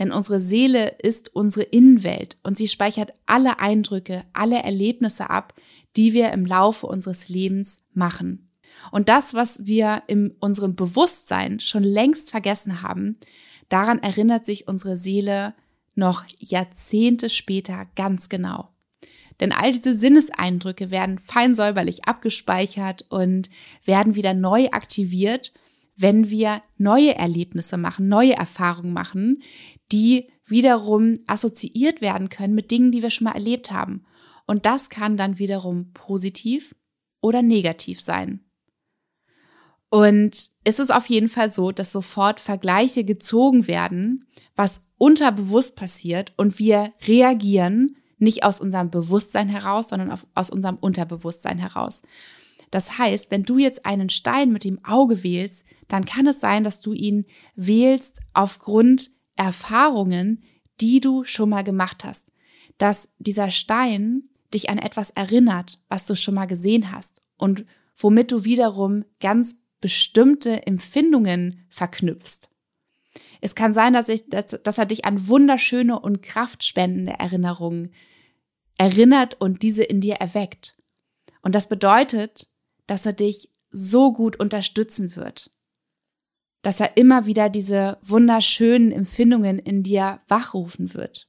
Denn unsere Seele ist unsere Innenwelt und sie speichert alle Eindrücke, alle Erlebnisse ab, die wir im Laufe unseres Lebens machen. Und das, was wir in unserem Bewusstsein schon längst vergessen haben, daran erinnert sich unsere Seele noch Jahrzehnte später ganz genau. Denn all diese Sinneseindrücke werden fein säuberlich abgespeichert und werden wieder neu aktiviert, wenn wir neue Erlebnisse machen, neue Erfahrungen machen, die wiederum assoziiert werden können mit Dingen, die wir schon mal erlebt haben. Und das kann dann wiederum positiv oder negativ sein. Und es ist auf jeden Fall so, dass sofort Vergleiche gezogen werden, was unterbewusst passiert und wir reagieren nicht aus unserem Bewusstsein heraus, sondern aus unserem Unterbewusstsein heraus. Das heißt, wenn du jetzt einen Stein mit dem Auge wählst, dann kann es sein, dass du ihn wählst aufgrund Erfahrungen, die du schon mal gemacht hast. Dass dieser Stein dich an etwas erinnert, was du schon mal gesehen hast und womit du wiederum ganz bestimmte Empfindungen verknüpfst. Es kann sein, dass, ich, dass, dass er dich an wunderschöne und kraftspendende Erinnerungen erinnert und diese in dir erweckt. Und das bedeutet, dass er dich so gut unterstützen wird dass er immer wieder diese wunderschönen Empfindungen in dir wachrufen wird.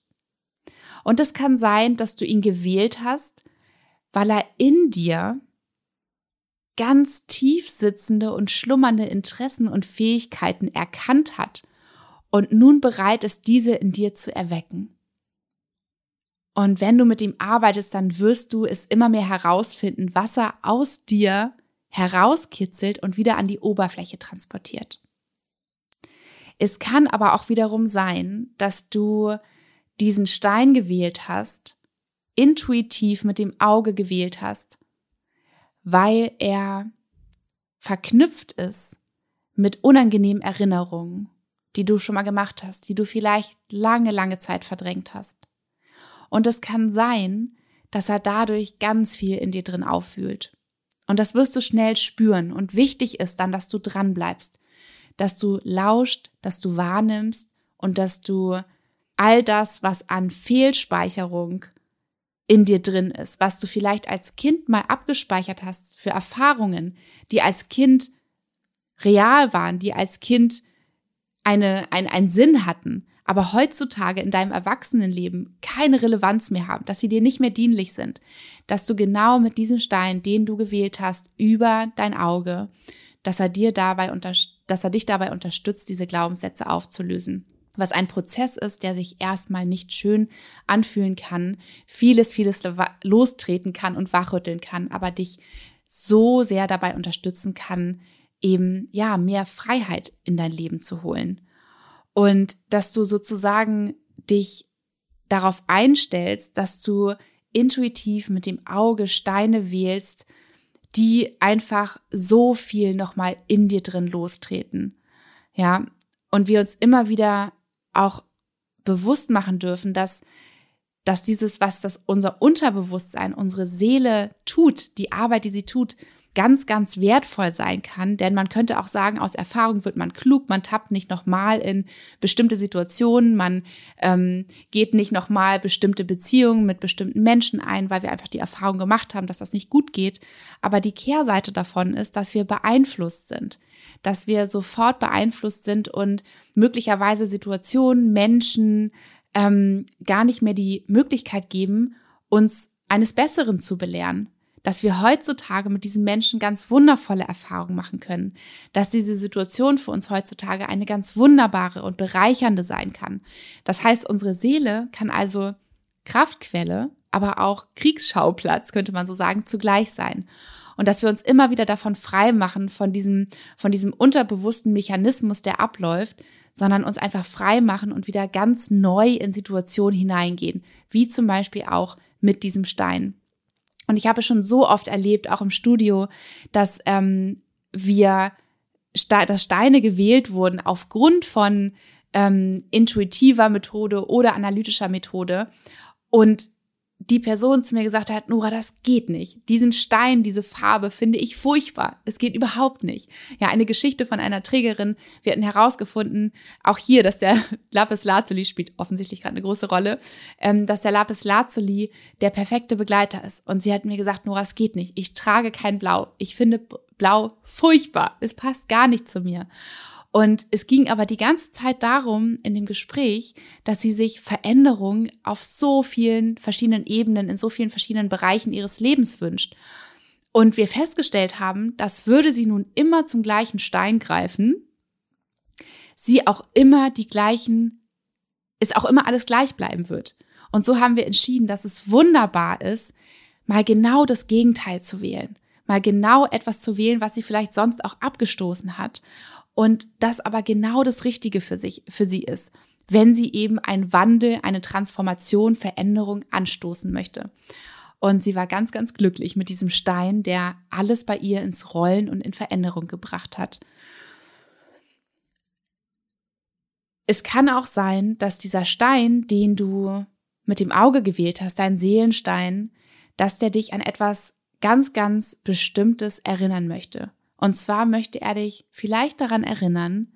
Und es kann sein, dass du ihn gewählt hast, weil er in dir ganz tief sitzende und schlummernde Interessen und Fähigkeiten erkannt hat und nun bereit ist, diese in dir zu erwecken. Und wenn du mit ihm arbeitest, dann wirst du es immer mehr herausfinden, was er aus dir herauskitzelt und wieder an die Oberfläche transportiert. Es kann aber auch wiederum sein, dass du diesen Stein gewählt hast, intuitiv mit dem Auge gewählt hast, weil er verknüpft ist mit unangenehmen Erinnerungen, die du schon mal gemacht hast, die du vielleicht lange, lange Zeit verdrängt hast. Und es kann sein, dass er dadurch ganz viel in dir drin auffühlt. Und das wirst du schnell spüren. Und wichtig ist dann, dass du dran bleibst, dass du lauscht, dass du wahrnimmst und dass du all das, was an Fehlspeicherung in dir drin ist, was du vielleicht als Kind mal abgespeichert hast für Erfahrungen, die als Kind real waren, die als Kind eine, ein, einen Sinn hatten, aber heutzutage in deinem Erwachsenenleben keine Relevanz mehr haben, dass sie dir nicht mehr dienlich sind, dass du genau mit diesem Stein, den du gewählt hast, über dein Auge, dass er dir dabei unterstützt, dass er dich dabei unterstützt, diese Glaubenssätze aufzulösen. Was ein Prozess ist, der sich erstmal nicht schön anfühlen kann, vieles, vieles lostreten kann und wachrütteln kann, aber dich so sehr dabei unterstützen kann, eben, ja, mehr Freiheit in dein Leben zu holen. Und dass du sozusagen dich darauf einstellst, dass du intuitiv mit dem Auge Steine wählst, die einfach so viel nochmal in dir drin lostreten. Ja, und wir uns immer wieder auch bewusst machen dürfen, dass, dass dieses, was das unser Unterbewusstsein, unsere Seele tut, die Arbeit, die sie tut, ganz, ganz wertvoll sein kann. Denn man könnte auch sagen, aus Erfahrung wird man klug, man tappt nicht nochmal in bestimmte Situationen, man ähm, geht nicht nochmal bestimmte Beziehungen mit bestimmten Menschen ein, weil wir einfach die Erfahrung gemacht haben, dass das nicht gut geht. Aber die Kehrseite davon ist, dass wir beeinflusst sind dass wir sofort beeinflusst sind und möglicherweise Situationen, Menschen ähm, gar nicht mehr die Möglichkeit geben, uns eines Besseren zu belehren dass wir heutzutage mit diesen Menschen ganz wundervolle Erfahrungen machen können, dass diese Situation für uns heutzutage eine ganz wunderbare und bereichernde sein kann. Das heißt, unsere Seele kann also Kraftquelle, aber auch Kriegsschauplatz, könnte man so sagen, zugleich sein. Und dass wir uns immer wieder davon frei machen, von diesem, von diesem unterbewussten Mechanismus, der abläuft, sondern uns einfach frei machen und wieder ganz neu in Situationen hineingehen, wie zum Beispiel auch mit diesem Stein. Und ich habe schon so oft erlebt, auch im Studio, dass ähm, wir, dass Steine gewählt wurden aufgrund von ähm, intuitiver Methode oder analytischer Methode. Und die Person zu mir gesagt hat, Nora, das geht nicht. Diesen Stein, diese Farbe finde ich furchtbar. Es geht überhaupt nicht. Ja, eine Geschichte von einer Trägerin. Wir hatten herausgefunden, auch hier, dass der Lapis Lazuli spielt offensichtlich gerade eine große Rolle, ähm, dass der Lapis Lazuli der perfekte Begleiter ist. Und sie hat mir gesagt, Nora, es geht nicht. Ich trage kein Blau. Ich finde Blau furchtbar. Es passt gar nicht zu mir. Und es ging aber die ganze Zeit darum in dem Gespräch, dass sie sich Veränderungen auf so vielen verschiedenen Ebenen, in so vielen verschiedenen Bereichen ihres Lebens wünscht. Und wir festgestellt haben, dass würde sie nun immer zum gleichen Stein greifen, sie auch immer die gleichen, es auch immer alles gleich bleiben wird. Und so haben wir entschieden, dass es wunderbar ist, mal genau das Gegenteil zu wählen, mal genau etwas zu wählen, was sie vielleicht sonst auch abgestoßen hat und das aber genau das Richtige für sich, für sie ist, wenn sie eben einen Wandel, eine Transformation, Veränderung anstoßen möchte. Und sie war ganz, ganz glücklich mit diesem Stein, der alles bei ihr ins Rollen und in Veränderung gebracht hat. Es kann auch sein, dass dieser Stein, den du mit dem Auge gewählt hast, dein Seelenstein, dass der dich an etwas ganz, ganz Bestimmtes erinnern möchte. Und zwar möchte er dich vielleicht daran erinnern,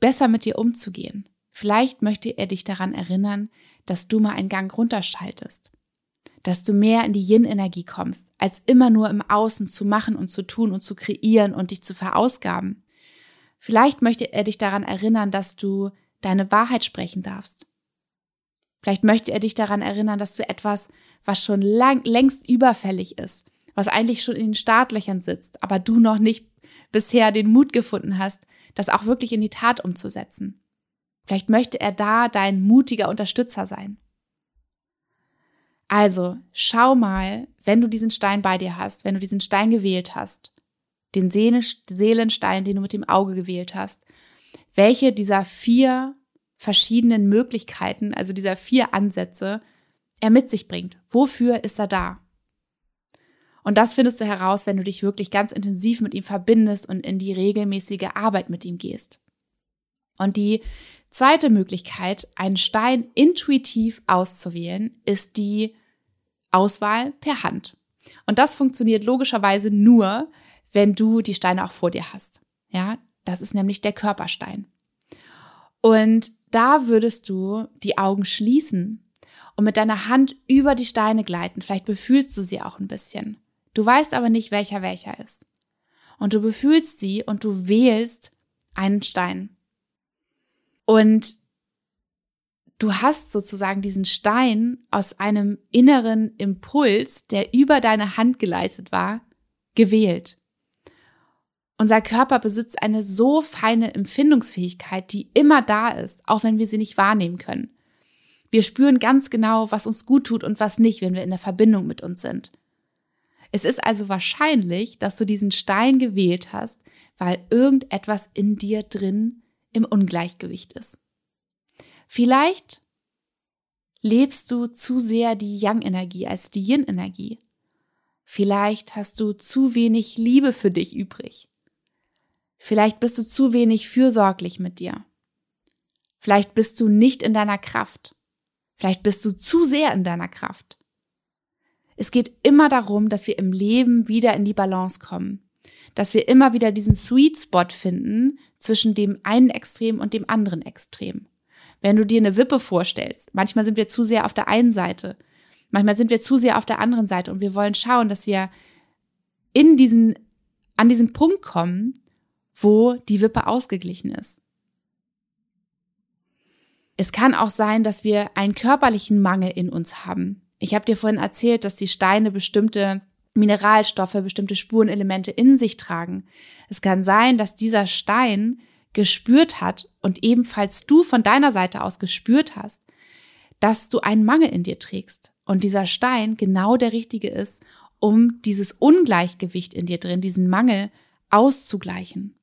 besser mit dir umzugehen. Vielleicht möchte er dich daran erinnern, dass du mal einen Gang runterschaltest, dass du mehr in die Yin-Energie kommst, als immer nur im Außen zu machen und zu tun und zu kreieren und dich zu verausgaben. Vielleicht möchte er dich daran erinnern, dass du deine Wahrheit sprechen darfst. Vielleicht möchte er dich daran erinnern, dass du etwas, was schon lang, längst überfällig ist, was eigentlich schon in den Startlöchern sitzt, aber du noch nicht bisher den Mut gefunden hast, das auch wirklich in die Tat umzusetzen. Vielleicht möchte er da dein mutiger Unterstützer sein. Also, schau mal, wenn du diesen Stein bei dir hast, wenn du diesen Stein gewählt hast, den Seelenstein, den du mit dem Auge gewählt hast, welche dieser vier verschiedenen Möglichkeiten, also dieser vier Ansätze, er mit sich bringt. Wofür ist er da? Und das findest du heraus, wenn du dich wirklich ganz intensiv mit ihm verbindest und in die regelmäßige Arbeit mit ihm gehst. Und die zweite Möglichkeit, einen Stein intuitiv auszuwählen, ist die Auswahl per Hand. Und das funktioniert logischerweise nur, wenn du die Steine auch vor dir hast. Ja, das ist nämlich der Körperstein. Und da würdest du die Augen schließen und mit deiner Hand über die Steine gleiten. Vielleicht befühlst du sie auch ein bisschen. Du weißt aber nicht, welcher welcher ist. Und du befühlst sie und du wählst einen Stein. Und du hast sozusagen diesen Stein aus einem inneren Impuls, der über deine Hand geleitet war, gewählt. Unser Körper besitzt eine so feine Empfindungsfähigkeit, die immer da ist, auch wenn wir sie nicht wahrnehmen können. Wir spüren ganz genau, was uns gut tut und was nicht, wenn wir in der Verbindung mit uns sind. Es ist also wahrscheinlich, dass du diesen Stein gewählt hast, weil irgendetwas in dir drin im Ungleichgewicht ist. Vielleicht lebst du zu sehr die Yang-Energie als die Yin-Energie. Vielleicht hast du zu wenig Liebe für dich übrig. Vielleicht bist du zu wenig fürsorglich mit dir. Vielleicht bist du nicht in deiner Kraft. Vielleicht bist du zu sehr in deiner Kraft. Es geht immer darum, dass wir im Leben wieder in die Balance kommen. Dass wir immer wieder diesen Sweet Spot finden zwischen dem einen Extrem und dem anderen Extrem. Wenn du dir eine Wippe vorstellst, manchmal sind wir zu sehr auf der einen Seite, manchmal sind wir zu sehr auf der anderen Seite und wir wollen schauen, dass wir in diesen, an diesen Punkt kommen, wo die Wippe ausgeglichen ist. Es kann auch sein, dass wir einen körperlichen Mangel in uns haben. Ich habe dir vorhin erzählt, dass die Steine bestimmte Mineralstoffe, bestimmte Spurenelemente in sich tragen. Es kann sein, dass dieser Stein gespürt hat und ebenfalls du von deiner Seite aus gespürt hast, dass du einen Mangel in dir trägst und dieser Stein genau der richtige ist, um dieses Ungleichgewicht in dir drin, diesen Mangel auszugleichen.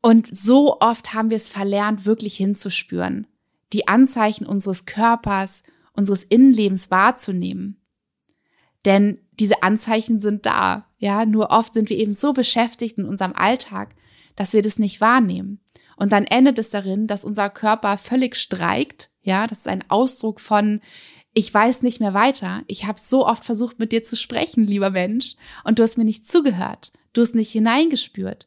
Und so oft haben wir es verlernt, wirklich hinzuspüren. Die Anzeichen unseres Körpers, unseres Innenlebens wahrzunehmen. Denn diese Anzeichen sind da. Ja, nur oft sind wir eben so beschäftigt in unserem Alltag, dass wir das nicht wahrnehmen. Und dann endet es darin, dass unser Körper völlig streikt. Ja, das ist ein Ausdruck von, ich weiß nicht mehr weiter. Ich habe so oft versucht, mit dir zu sprechen, lieber Mensch, und du hast mir nicht zugehört. Du hast nicht hineingespürt.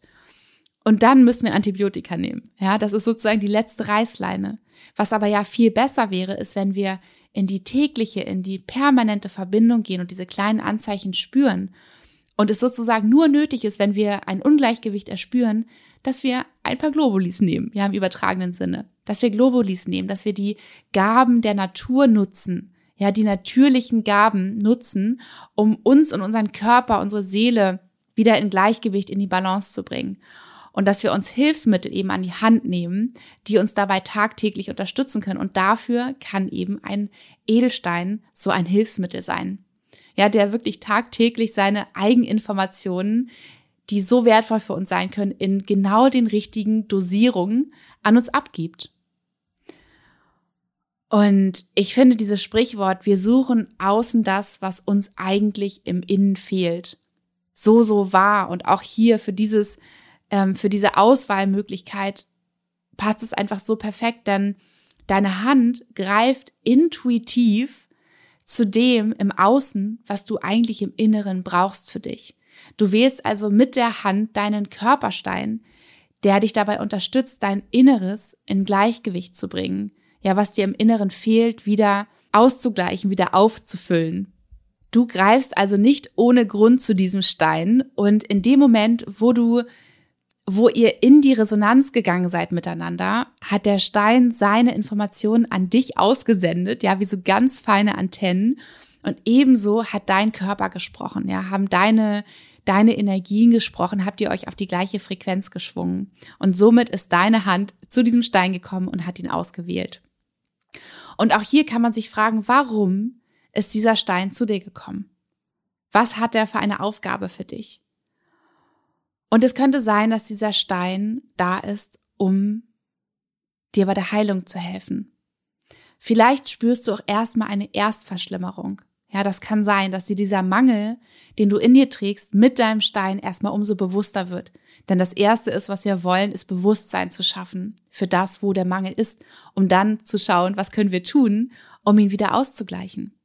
Und dann müssen wir Antibiotika nehmen. Ja, das ist sozusagen die letzte Reißleine. Was aber ja viel besser wäre, ist, wenn wir in die tägliche, in die permanente Verbindung gehen und diese kleinen Anzeichen spüren. Und es sozusagen nur nötig ist, wenn wir ein Ungleichgewicht erspüren, dass wir ein paar Globulis nehmen, ja, im übertragenen Sinne. Dass wir Globulis nehmen, dass wir die Gaben der Natur nutzen, ja, die natürlichen Gaben nutzen, um uns und unseren Körper, unsere Seele wieder in Gleichgewicht, in die Balance zu bringen. Und dass wir uns Hilfsmittel eben an die Hand nehmen, die uns dabei tagtäglich unterstützen können. Und dafür kann eben ein Edelstein so ein Hilfsmittel sein. Ja, der wirklich tagtäglich seine Eigeninformationen, die so wertvoll für uns sein können, in genau den richtigen Dosierungen an uns abgibt. Und ich finde dieses Sprichwort, wir suchen außen das, was uns eigentlich im Innen fehlt, so, so wahr. Und auch hier für dieses, ähm, für diese Auswahlmöglichkeit passt es einfach so perfekt, denn deine Hand greift intuitiv zu dem im Außen, was du eigentlich im Inneren brauchst für dich. Du wählst also mit der Hand deinen Körperstein, der dich dabei unterstützt, dein Inneres in Gleichgewicht zu bringen, ja, was dir im Inneren fehlt, wieder auszugleichen, wieder aufzufüllen. Du greifst also nicht ohne Grund zu diesem Stein und in dem Moment, wo du wo ihr in die Resonanz gegangen seid miteinander, hat der Stein seine Informationen an dich ausgesendet, ja, wie so ganz feine Antennen. Und ebenso hat dein Körper gesprochen, ja, haben deine, deine Energien gesprochen, habt ihr euch auf die gleiche Frequenz geschwungen. Und somit ist deine Hand zu diesem Stein gekommen und hat ihn ausgewählt. Und auch hier kann man sich fragen, warum ist dieser Stein zu dir gekommen? Was hat er für eine Aufgabe für dich? Und es könnte sein, dass dieser Stein da ist, um dir bei der Heilung zu helfen. Vielleicht spürst du auch erstmal eine Erstverschlimmerung. Ja, das kann sein, dass dir dieser Mangel, den du in dir trägst, mit deinem Stein erstmal umso bewusster wird. Denn das erste ist, was wir wollen, ist Bewusstsein zu schaffen für das, wo der Mangel ist, um dann zu schauen, was können wir tun, um ihn wieder auszugleichen.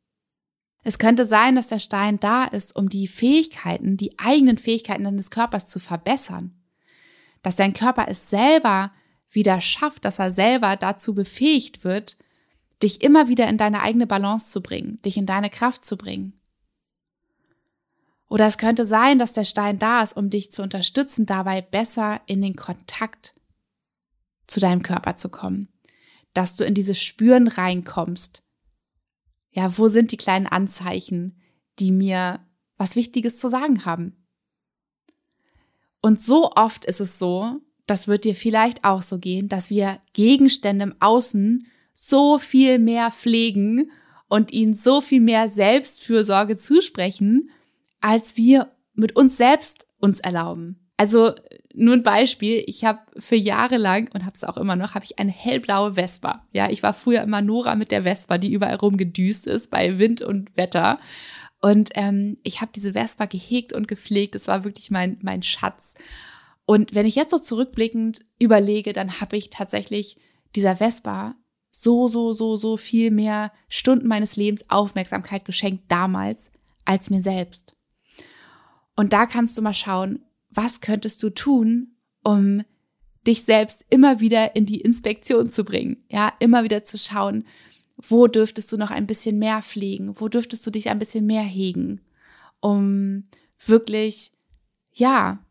Es könnte sein, dass der Stein da ist, um die Fähigkeiten, die eigenen Fähigkeiten deines Körpers zu verbessern. Dass dein Körper es selber wieder schafft, dass er selber dazu befähigt wird, dich immer wieder in deine eigene Balance zu bringen, dich in deine Kraft zu bringen. Oder es könnte sein, dass der Stein da ist, um dich zu unterstützen, dabei besser in den Kontakt zu deinem Körper zu kommen. Dass du in dieses Spüren reinkommst. Ja, wo sind die kleinen Anzeichen, die mir was Wichtiges zu sagen haben? Und so oft ist es so, das wird dir vielleicht auch so gehen, dass wir Gegenstände im Außen so viel mehr pflegen und ihnen so viel mehr Selbstfürsorge zusprechen, als wir mit uns selbst uns erlauben. Also nur ein Beispiel, ich habe für Jahre lang und habe es auch immer noch, habe ich eine hellblaue Vespa. Ja, ich war früher immer Nora mit der Vespa, die überall rumgedüst ist bei Wind und Wetter. Und ähm, ich habe diese Vespa gehegt und gepflegt. Das war wirklich mein, mein Schatz. Und wenn ich jetzt so zurückblickend überlege, dann habe ich tatsächlich dieser Vespa so, so, so, so viel mehr Stunden meines Lebens Aufmerksamkeit geschenkt damals als mir selbst. Und da kannst du mal schauen, was könntest du tun, um dich selbst immer wieder in die Inspektion zu bringen. Ja, immer wieder zu schauen, wo dürftest du noch ein bisschen mehr pflegen? Wo dürftest du dich ein bisschen mehr hegen? Um wirklich, ja,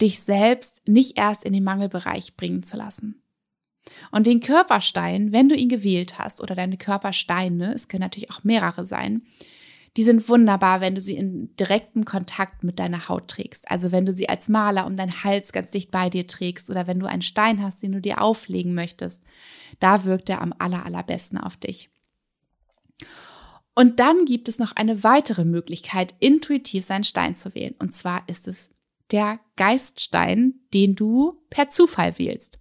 dich selbst nicht erst in den Mangelbereich bringen zu lassen. Und den Körperstein, wenn du ihn gewählt hast, oder deine Körpersteine, es können natürlich auch mehrere sein, die sind wunderbar, wenn du sie in direktem Kontakt mit deiner Haut trägst. Also wenn du sie als Maler um deinen Hals ganz dicht bei dir trägst oder wenn du einen Stein hast, den du dir auflegen möchtest. Da wirkt er am aller, allerbesten auf dich. Und dann gibt es noch eine weitere Möglichkeit, intuitiv seinen Stein zu wählen. Und zwar ist es der Geiststein, den du per Zufall wählst.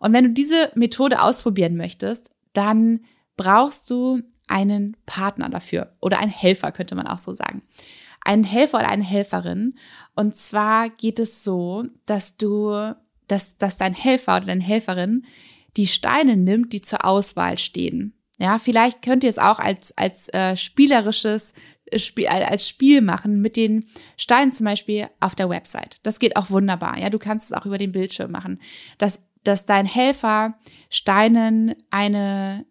Und wenn du diese Methode ausprobieren möchtest, dann brauchst du einen Partner dafür oder einen Helfer, könnte man auch so sagen. Einen Helfer oder eine Helferin. Und zwar geht es so, dass du, dass, dass dein Helfer oder deine Helferin die Steine nimmt, die zur Auswahl stehen. Ja, vielleicht könnt ihr es auch als, als äh, spielerisches äh, Spiel, äh, als Spiel machen mit den Steinen zum Beispiel auf der Website. Das geht auch wunderbar. Ja, du kannst es auch über den Bildschirm machen. Dass, dass dein Helfer Steinen eine,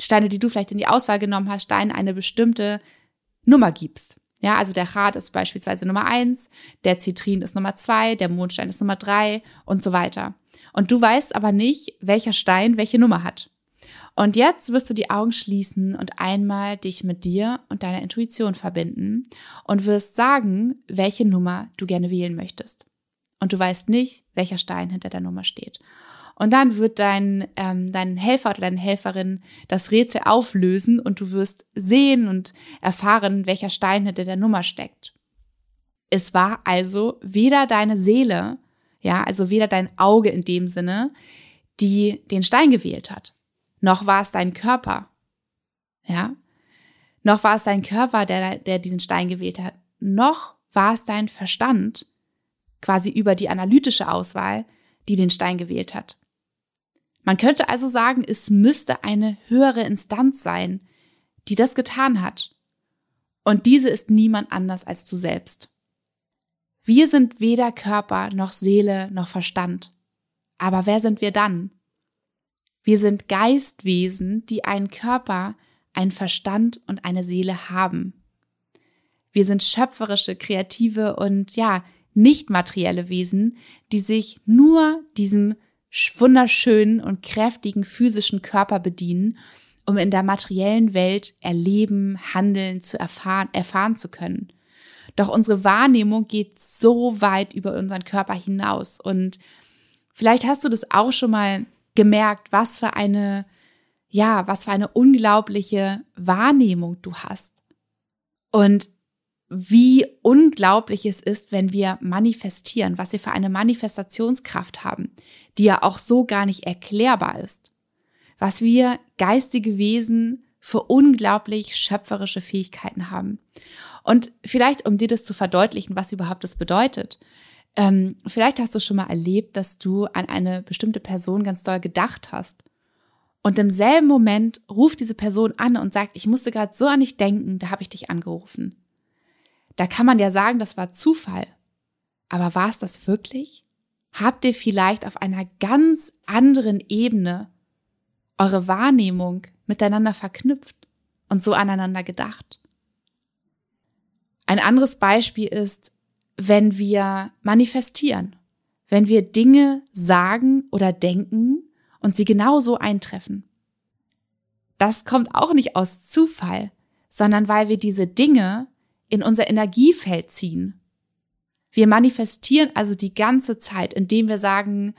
Steine, die du vielleicht in die Auswahl genommen hast, Steinen eine bestimmte Nummer gibst. Ja, also der Rat ist beispielsweise Nummer eins, der Zitrin ist Nummer zwei, der Mondstein ist Nummer drei und so weiter. Und du weißt aber nicht, welcher Stein welche Nummer hat. Und jetzt wirst du die Augen schließen und einmal dich mit dir und deiner Intuition verbinden und wirst sagen, welche Nummer du gerne wählen möchtest. Und du weißt nicht, welcher Stein hinter der Nummer steht. Und dann wird dein, ähm, dein Helfer oder deine Helferin das Rätsel auflösen und du wirst sehen und erfahren, welcher Stein hinter der Nummer steckt. Es war also weder deine Seele, ja, also weder dein Auge in dem Sinne, die den Stein gewählt hat, noch war es dein Körper. Ja? Noch war es dein Körper, der, der diesen Stein gewählt hat. Noch war es dein Verstand, quasi über die analytische Auswahl, die den Stein gewählt hat. Man könnte also sagen, es müsste eine höhere Instanz sein, die das getan hat. Und diese ist niemand anders als du selbst. Wir sind weder Körper noch Seele noch Verstand. Aber wer sind wir dann? Wir sind Geistwesen, die einen Körper, einen Verstand und eine Seele haben. Wir sind schöpferische, kreative und ja, nicht materielle Wesen, die sich nur diesem wunderschönen und kräftigen physischen Körper bedienen, um in der materiellen Welt erleben, handeln, zu erfahren, erfahren zu können. Doch unsere Wahrnehmung geht so weit über unseren Körper hinaus und vielleicht hast du das auch schon mal gemerkt, was für eine, ja, was für eine unglaubliche Wahrnehmung du hast. Und wie unglaublich es ist, wenn wir manifestieren, was wir für eine Manifestationskraft haben, die ja auch so gar nicht erklärbar ist. Was wir geistige Wesen für unglaublich schöpferische Fähigkeiten haben. Und vielleicht, um dir das zu verdeutlichen, was überhaupt das bedeutet, ähm, vielleicht hast du schon mal erlebt, dass du an eine bestimmte Person ganz doll gedacht hast. Und im selben Moment ruft diese Person an und sagt, ich musste gerade so an dich denken, da habe ich dich angerufen. Da kann man ja sagen, das war Zufall. Aber war es das wirklich? Habt ihr vielleicht auf einer ganz anderen Ebene eure Wahrnehmung miteinander verknüpft und so aneinander gedacht? Ein anderes Beispiel ist, wenn wir manifestieren, wenn wir Dinge sagen oder denken und sie genauso eintreffen. Das kommt auch nicht aus Zufall, sondern weil wir diese Dinge in unser Energiefeld ziehen. Wir manifestieren also die ganze Zeit, indem wir sagen,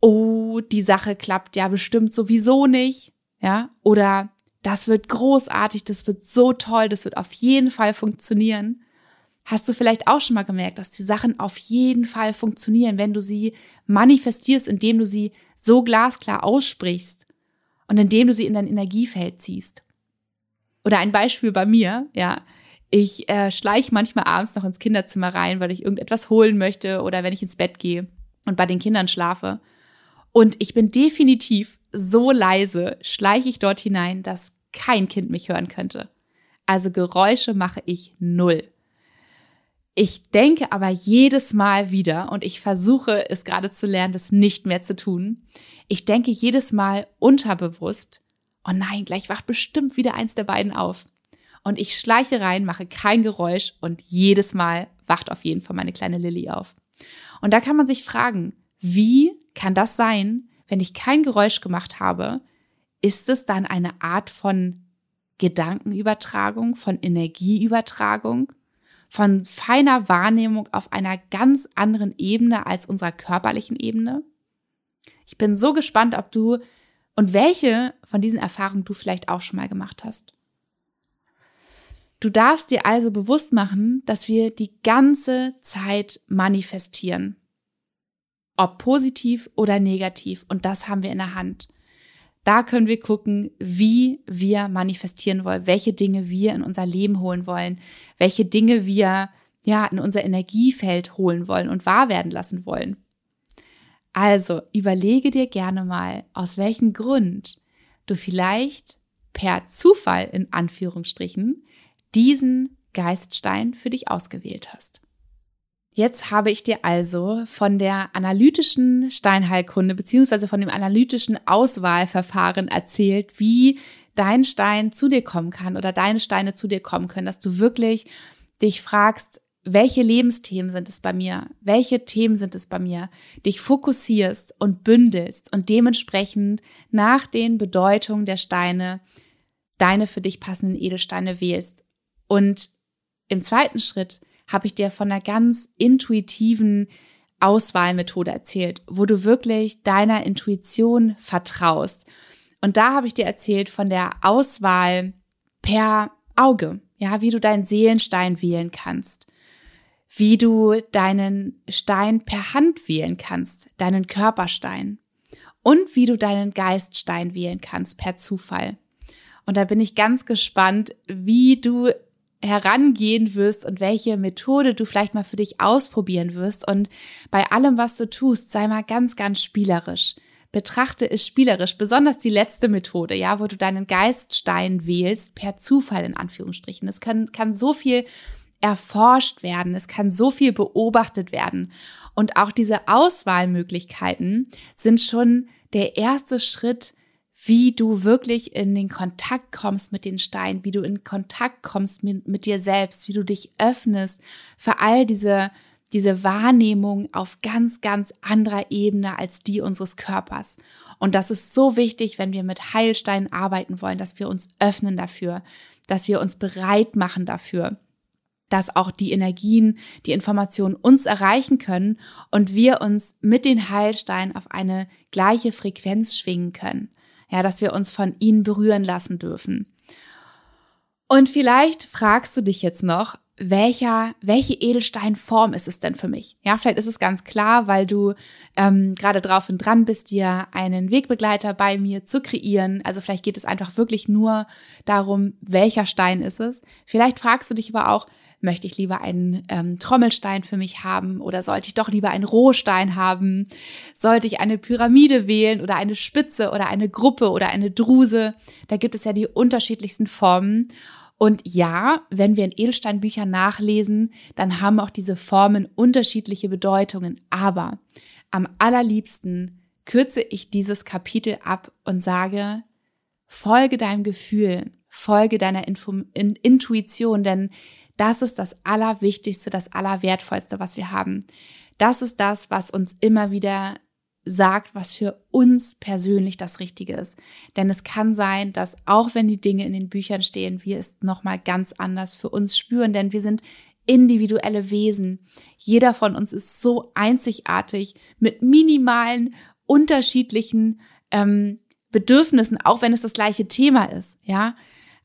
oh, die Sache klappt ja bestimmt sowieso nicht, ja, oder das wird großartig, das wird so toll, das wird auf jeden Fall funktionieren. Hast du vielleicht auch schon mal gemerkt, dass die Sachen auf jeden Fall funktionieren, wenn du sie manifestierst, indem du sie so glasklar aussprichst und indem du sie in dein Energiefeld ziehst? Oder ein Beispiel bei mir, ja. Ich äh, schleiche manchmal abends noch ins Kinderzimmer rein, weil ich irgendetwas holen möchte oder wenn ich ins Bett gehe und bei den Kindern schlafe. Und ich bin definitiv so leise, schleiche ich dort hinein, dass kein Kind mich hören könnte. Also Geräusche mache ich null. Ich denke aber jedes Mal wieder, und ich versuche es gerade zu lernen, das nicht mehr zu tun, ich denke jedes Mal unterbewusst, oh nein, gleich wacht bestimmt wieder eins der beiden auf. Und ich schleiche rein, mache kein Geräusch und jedes Mal wacht auf jeden Fall meine kleine Lilly auf. Und da kann man sich fragen, wie kann das sein, wenn ich kein Geräusch gemacht habe? Ist es dann eine Art von Gedankenübertragung, von Energieübertragung? von feiner Wahrnehmung auf einer ganz anderen Ebene als unserer körperlichen Ebene? Ich bin so gespannt, ob du und welche von diesen Erfahrungen du vielleicht auch schon mal gemacht hast. Du darfst dir also bewusst machen, dass wir die ganze Zeit manifestieren. Ob positiv oder negativ. Und das haben wir in der Hand. Da können wir gucken, wie wir manifestieren wollen, welche Dinge wir in unser Leben holen wollen, welche Dinge wir ja in unser Energiefeld holen wollen und wahr werden lassen wollen. Also überlege dir gerne mal, aus welchem Grund du vielleicht per Zufall in Anführungsstrichen diesen Geiststein für dich ausgewählt hast. Jetzt habe ich dir also von der analytischen Steinheilkunde beziehungsweise von dem analytischen Auswahlverfahren erzählt, wie dein Stein zu dir kommen kann oder deine Steine zu dir kommen können, dass du wirklich dich fragst, welche Lebensthemen sind es bei mir? Welche Themen sind es bei mir? Dich fokussierst und bündelst und dementsprechend nach den Bedeutungen der Steine deine für dich passenden Edelsteine wählst. Und im zweiten Schritt habe ich dir von einer ganz intuitiven Auswahlmethode erzählt, wo du wirklich deiner Intuition vertraust. Und da habe ich dir erzählt von der Auswahl per Auge, ja, wie du deinen Seelenstein wählen kannst, wie du deinen Stein per Hand wählen kannst, deinen Körperstein und wie du deinen Geiststein wählen kannst per Zufall. Und da bin ich ganz gespannt, wie du herangehen wirst und welche Methode du vielleicht mal für dich ausprobieren wirst. Und bei allem, was du tust, sei mal ganz, ganz spielerisch. Betrachte es spielerisch, besonders die letzte Methode, ja, wo du deinen Geiststein wählst, per Zufall in Anführungsstrichen. Es kann, kann so viel erforscht werden, es kann so viel beobachtet werden. Und auch diese Auswahlmöglichkeiten sind schon der erste Schritt wie du wirklich in den Kontakt kommst mit den Steinen, wie du in Kontakt kommst mit, mit dir selbst, wie du dich öffnest für all diese, diese Wahrnehmung auf ganz, ganz anderer Ebene als die unseres Körpers. Und das ist so wichtig, wenn wir mit Heilsteinen arbeiten wollen, dass wir uns öffnen dafür, dass wir uns bereit machen dafür dass auch die Energien, die Informationen uns erreichen können und wir uns mit den Heilsteinen auf eine gleiche Frequenz schwingen können ja, dass wir uns von ihnen berühren lassen dürfen. Und vielleicht fragst du dich jetzt noch, welcher, welche Edelsteinform ist es denn für mich? Ja, vielleicht ist es ganz klar, weil du ähm, gerade drauf und dran bist, dir einen Wegbegleiter bei mir zu kreieren. Also vielleicht geht es einfach wirklich nur darum, welcher Stein ist es. Vielleicht fragst du dich aber auch, Möchte ich lieber einen ähm, Trommelstein für mich haben oder sollte ich doch lieber einen Rohstein haben? Sollte ich eine Pyramide wählen oder eine Spitze oder eine Gruppe oder eine Druse? Da gibt es ja die unterschiedlichsten Formen. Und ja, wenn wir in Edelsteinbüchern nachlesen, dann haben auch diese Formen unterschiedliche Bedeutungen. Aber am allerliebsten kürze ich dieses Kapitel ab und sage, folge deinem Gefühl, folge deiner Info Intuition, denn das ist das Allerwichtigste, das Allerwertvollste, was wir haben. Das ist das, was uns immer wieder sagt, was für uns persönlich das Richtige ist. Denn es kann sein, dass auch wenn die Dinge in den Büchern stehen, wir es nochmal ganz anders für uns spüren, denn wir sind individuelle Wesen. Jeder von uns ist so einzigartig mit minimalen, unterschiedlichen ähm, Bedürfnissen, auch wenn es das gleiche Thema ist, ja.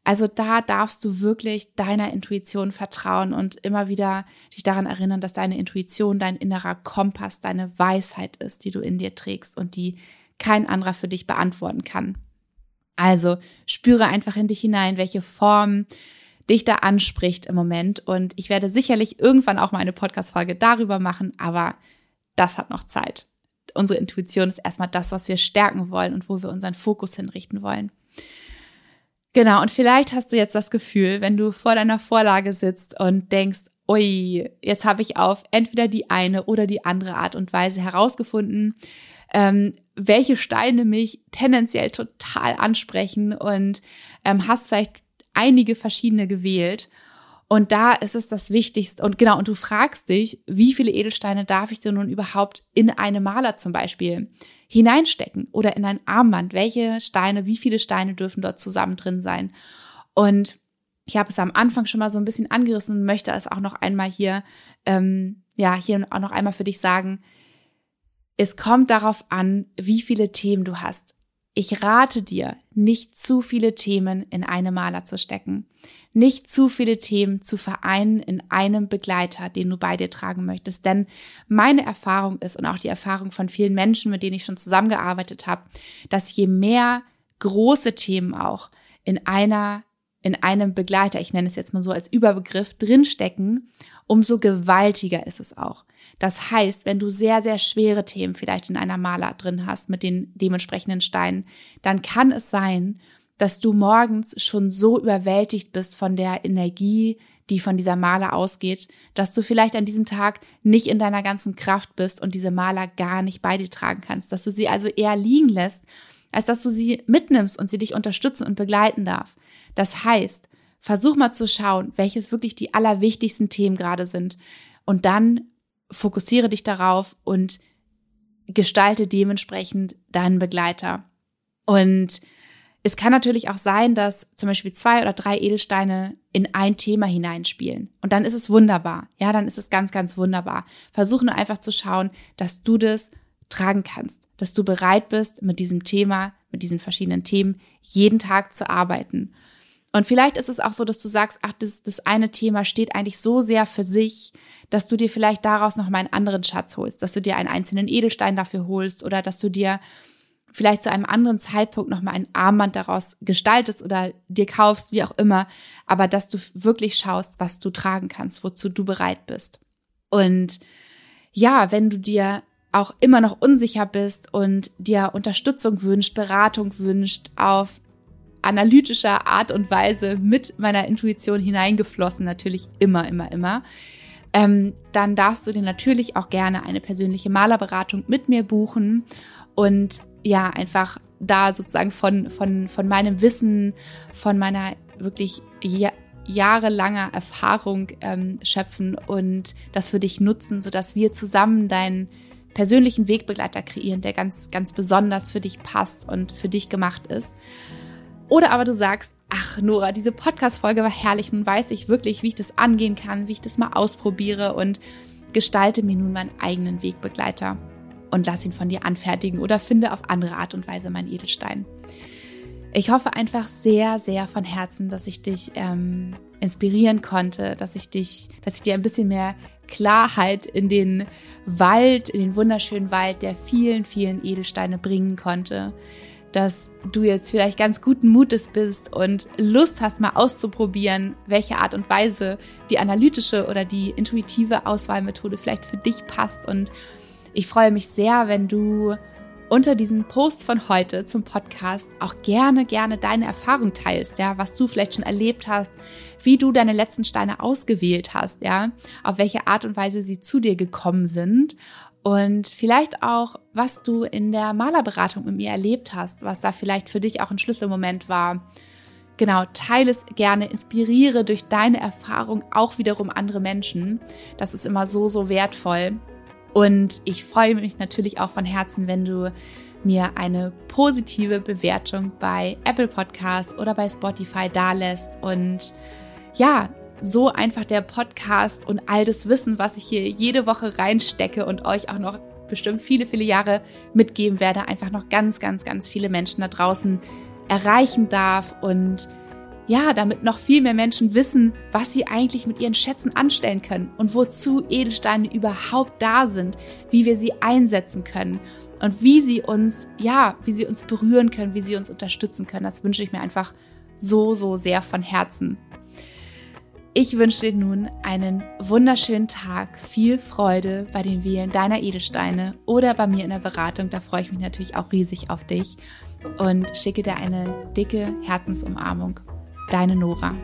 Also da darfst du wirklich deiner Intuition vertrauen und immer wieder dich daran erinnern, dass deine Intuition dein innerer Kompass, deine Weisheit ist, die du in dir trägst und die kein anderer für dich beantworten kann. Also spüre einfach in dich hinein, welche Form dich da anspricht im Moment. Und ich werde sicherlich irgendwann auch mal eine Podcast-Folge darüber machen, aber das hat noch Zeit. Unsere Intuition ist erstmal das, was wir stärken wollen und wo wir unseren Fokus hinrichten wollen. Genau, und vielleicht hast du jetzt das Gefühl, wenn du vor deiner Vorlage sitzt und denkst, ui, jetzt habe ich auf entweder die eine oder die andere Art und Weise herausgefunden, ähm, welche Steine mich tendenziell total ansprechen und ähm, hast vielleicht einige verschiedene gewählt. Und da ist es das Wichtigste. Und genau, und du fragst dich, wie viele Edelsteine darf ich denn nun überhaupt in eine Maler zum Beispiel hineinstecken oder in ein Armband? Welche Steine, wie viele Steine dürfen dort zusammen drin sein? Und ich habe es am Anfang schon mal so ein bisschen angerissen und möchte es auch noch einmal hier, ähm, ja, hier auch noch einmal für dich sagen. Es kommt darauf an, wie viele Themen du hast. Ich rate dir, nicht zu viele Themen in eine Maler zu stecken, nicht zu viele Themen zu vereinen in einem Begleiter, den du bei dir tragen möchtest. Denn meine Erfahrung ist und auch die Erfahrung von vielen Menschen, mit denen ich schon zusammengearbeitet habe, dass je mehr große Themen auch in einer in einem Begleiter, ich nenne es jetzt mal so als Überbegriff, drinstecken, umso gewaltiger ist es auch. Das heißt, wenn du sehr, sehr schwere Themen vielleicht in einer Maler drin hast mit den dementsprechenden Steinen, dann kann es sein, dass du morgens schon so überwältigt bist von der Energie, die von dieser Maler ausgeht, dass du vielleicht an diesem Tag nicht in deiner ganzen Kraft bist und diese Maler gar nicht bei dir tragen kannst, dass du sie also eher liegen lässt, als dass du sie mitnimmst und sie dich unterstützen und begleiten darf. Das heißt, versuch mal zu schauen, welches wirklich die allerwichtigsten Themen gerade sind und dann fokussiere dich darauf und gestalte dementsprechend deinen Begleiter. Und es kann natürlich auch sein, dass zum Beispiel zwei oder drei Edelsteine in ein Thema hineinspielen. Und dann ist es wunderbar. Ja, dann ist es ganz, ganz wunderbar. Versuche nur einfach zu schauen, dass du das tragen kannst, dass du bereit bist, mit diesem Thema, mit diesen verschiedenen Themen jeden Tag zu arbeiten. Und vielleicht ist es auch so, dass du sagst, ach, das, das eine Thema steht eigentlich so sehr für sich, dass du dir vielleicht daraus noch mal einen anderen Schatz holst, dass du dir einen einzelnen Edelstein dafür holst oder dass du dir vielleicht zu einem anderen Zeitpunkt nochmal ein Armband daraus gestaltest oder dir kaufst, wie auch immer, aber dass du wirklich schaust, was du tragen kannst, wozu du bereit bist. Und ja, wenn du dir auch immer noch unsicher bist und dir Unterstützung wünscht, Beratung wünscht, auf analytischer Art und Weise mit meiner Intuition hineingeflossen, natürlich immer, immer, immer, ähm, dann darfst du dir natürlich auch gerne eine persönliche Malerberatung mit mir buchen und ja, einfach da sozusagen von, von, von meinem Wissen, von meiner wirklich ja, jahrelanger Erfahrung ähm, schöpfen und das für dich nutzen, sodass wir zusammen deinen persönlichen Wegbegleiter kreieren, der ganz, ganz besonders für dich passt und für dich gemacht ist. Oder aber du sagst, ach Nora, diese Podcast-Folge war herrlich, nun weiß ich wirklich, wie ich das angehen kann, wie ich das mal ausprobiere und gestalte mir nun meinen eigenen Wegbegleiter und lass ihn von dir anfertigen oder finde auf andere Art und Weise meinen Edelstein. Ich hoffe einfach sehr, sehr von Herzen, dass ich dich ähm, inspirieren konnte, dass ich dich, dass ich dir ein bisschen mehr Klarheit in den Wald, in den wunderschönen Wald der vielen, vielen Edelsteine bringen konnte, dass du jetzt vielleicht ganz guten Mutes bist und Lust hast, mal auszuprobieren, welche Art und Weise die analytische oder die intuitive Auswahlmethode vielleicht für dich passt und ich freue mich sehr, wenn du unter diesem Post von heute zum Podcast auch gerne, gerne deine Erfahrung teilst, ja, was du vielleicht schon erlebt hast, wie du deine letzten Steine ausgewählt hast, ja, auf welche Art und Weise sie zu dir gekommen sind und vielleicht auch, was du in der Malerberatung mit mir erlebt hast, was da vielleicht für dich auch ein Schlüsselmoment war. Genau, teile es gerne, inspiriere durch deine Erfahrung auch wiederum andere Menschen. Das ist immer so, so wertvoll. Und ich freue mich natürlich auch von Herzen, wenn du mir eine positive Bewertung bei Apple Podcasts oder bei Spotify dalässt. Und ja, so einfach der Podcast und all das Wissen, was ich hier jede Woche reinstecke und euch auch noch bestimmt viele, viele Jahre mitgeben werde, einfach noch ganz, ganz, ganz viele Menschen da draußen erreichen darf. Und ja, damit noch viel mehr Menschen wissen, was sie eigentlich mit ihren Schätzen anstellen können und wozu Edelsteine überhaupt da sind, wie wir sie einsetzen können und wie sie uns, ja, wie sie uns berühren können, wie sie uns unterstützen können. Das wünsche ich mir einfach so, so sehr von Herzen. Ich wünsche dir nun einen wunderschönen Tag, viel Freude bei dem Wählen deiner Edelsteine oder bei mir in der Beratung. Da freue ich mich natürlich auch riesig auf dich und schicke dir eine dicke Herzensumarmung deine Nora.